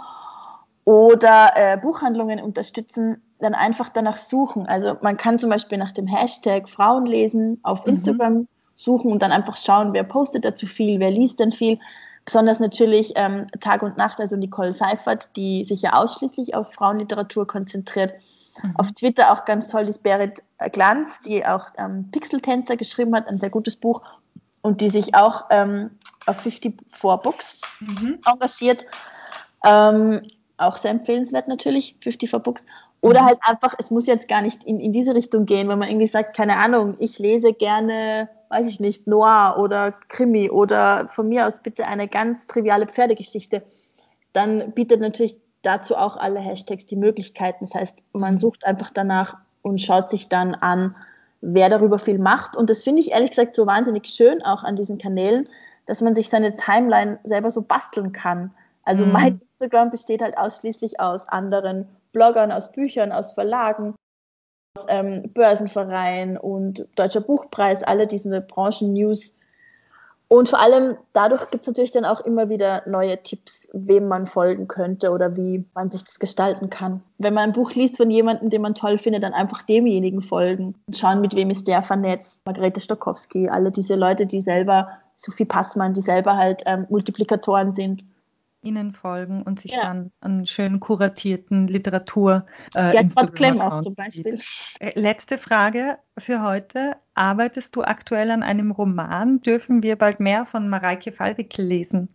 oder äh, Buchhandlungen unterstützen, dann einfach danach suchen. Also man kann zum Beispiel nach dem Hashtag Frauen lesen auf mhm. Instagram mhm. suchen und dann einfach schauen, wer postet dazu viel, wer liest denn viel. Besonders natürlich ähm, Tag und Nacht, also Nicole Seifert, die sich ja ausschließlich auf Frauenliteratur konzentriert. Mhm. Auf Twitter auch ganz toll ist Berit Glanz, die auch ähm, Tänzer geschrieben hat, ein sehr gutes Buch und die sich auch ähm, auf 54 Books mhm. engagiert. Ähm, auch sehr empfehlenswert natürlich, 54 Books. Oder mhm. halt einfach, es muss jetzt gar nicht in, in diese Richtung gehen, wenn man irgendwie sagt, keine Ahnung, ich lese gerne, weiß ich nicht, Noir oder Krimi oder von mir aus bitte eine ganz triviale Pferdegeschichte, dann bietet natürlich dazu auch alle Hashtags die Möglichkeiten. Das heißt, man sucht einfach danach und schaut sich dann an, wer darüber viel macht. Und das finde ich ehrlich gesagt so wahnsinnig schön auch an diesen Kanälen, dass man sich seine Timeline selber so basteln kann. Also mhm. mein Instagram besteht halt ausschließlich aus anderen Bloggern, aus Büchern, aus Verlagen, aus ähm, Börsenvereinen und Deutscher Buchpreis, alle diese Branchen-News. Und vor allem dadurch gibt es natürlich dann auch immer wieder neue Tipps, wem man folgen könnte oder wie man sich das gestalten kann. Wenn man ein Buch liest von jemandem, den man toll findet, dann einfach demjenigen folgen und schauen, mit wem ist der vernetzt. Margarete Stokowski, alle diese Leute, die selber, Sophie Passmann, die selber halt ähm, Multiplikatoren sind Ihnen folgen und sich ja. dann einen schön kuratierten Literatur. Äh, Gertrud Klemm auch zum Beispiel. Äh, letzte Frage für heute. Arbeitest du aktuell an einem Roman? Dürfen wir bald mehr von Mareike Fallwickel lesen?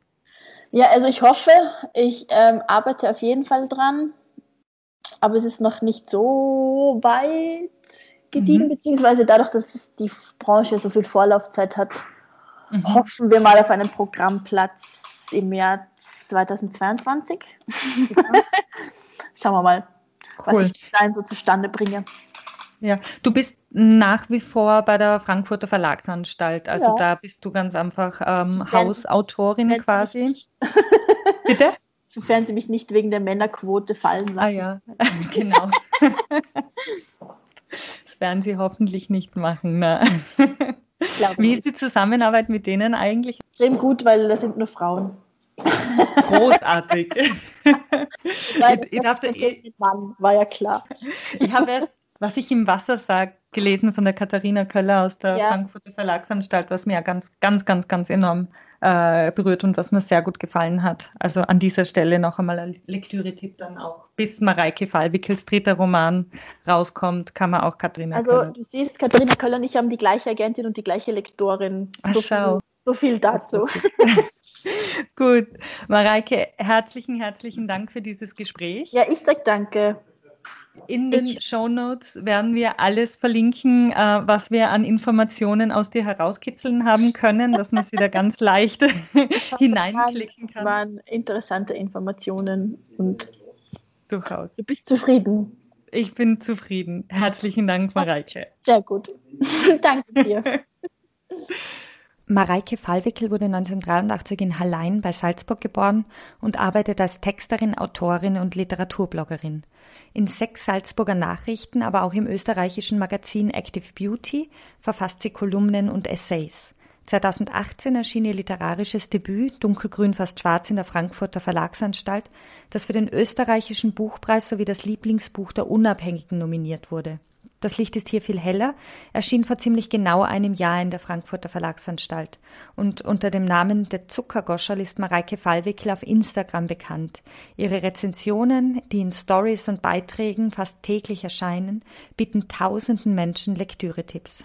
Ja, also ich hoffe, ich ähm, arbeite auf jeden Fall dran, aber es ist noch nicht so weit gediegen, mhm. beziehungsweise dadurch, dass die Branche so viel Vorlaufzeit hat, mhm. hoffen wir mal auf einen Programmplatz im März 2022. Schauen wir mal, cool. was ich da so zustande bringe. Ja, du bist nach wie vor bei der Frankfurter Verlagsanstalt. Also ja. da bist du ganz einfach ähm, Hausautorin quasi. Bitte? Sofern sie mich nicht wegen der Männerquote fallen lassen. Ah ja, genau. das werden sie hoffentlich nicht machen. Ne? Wie ist die Zusammenarbeit mit denen eigentlich? Extrem gut, weil das sind nur Frauen. Großartig. Ich dachte, ich, Mann, war ja klar. Ich habe erst, was ich im Wasser sage, gelesen von der Katharina Köller aus der ja. Frankfurter Verlagsanstalt, was mir ja ganz, ganz, ganz, ganz enorm äh, berührt und was mir sehr gut gefallen hat. Also an dieser Stelle noch einmal ein Lektüre-Tipp dann auch. Bis Mareike Fallwickels dritter Roman rauskommt, kann man auch Katharina also, Köller. Also du siehst, Katharina Köller und ich haben die gleiche Agentin und die gleiche Lektorin. Ach, so, schau. Viel, so viel dazu. Gut. Mareike, herzlichen, herzlichen Dank für dieses Gespräch. Ja, ich sage danke. In den Show Notes werden wir alles verlinken, äh, was wir an Informationen aus dir herauskitzeln haben können, dass man sie da ganz leicht hineinklicken kann. Das waren interessante Informationen und durchaus. Du bist zufrieden. Ich bin zufrieden. Herzlichen Dank, Mareike. Sehr gut. Danke dir. Mareike Fallwickel wurde 1983 in Hallein bei Salzburg geboren und arbeitet als Texterin, Autorin und Literaturbloggerin. In sechs Salzburger Nachrichten, aber auch im österreichischen Magazin Active Beauty verfasst sie Kolumnen und Essays. 2018 erschien ihr literarisches Debüt Dunkelgrün fast schwarz in der Frankfurter Verlagsanstalt, das für den österreichischen Buchpreis sowie das Lieblingsbuch der Unabhängigen nominiert wurde. Das Licht ist hier viel heller, erschien vor ziemlich genau einem Jahr in der Frankfurter Verlagsanstalt. Und unter dem Namen Der Zuckergoscherl ist Mareike Fallwickel auf Instagram bekannt. Ihre Rezensionen, die in Stories und Beiträgen fast täglich erscheinen, bieten tausenden Menschen Lektüretipps.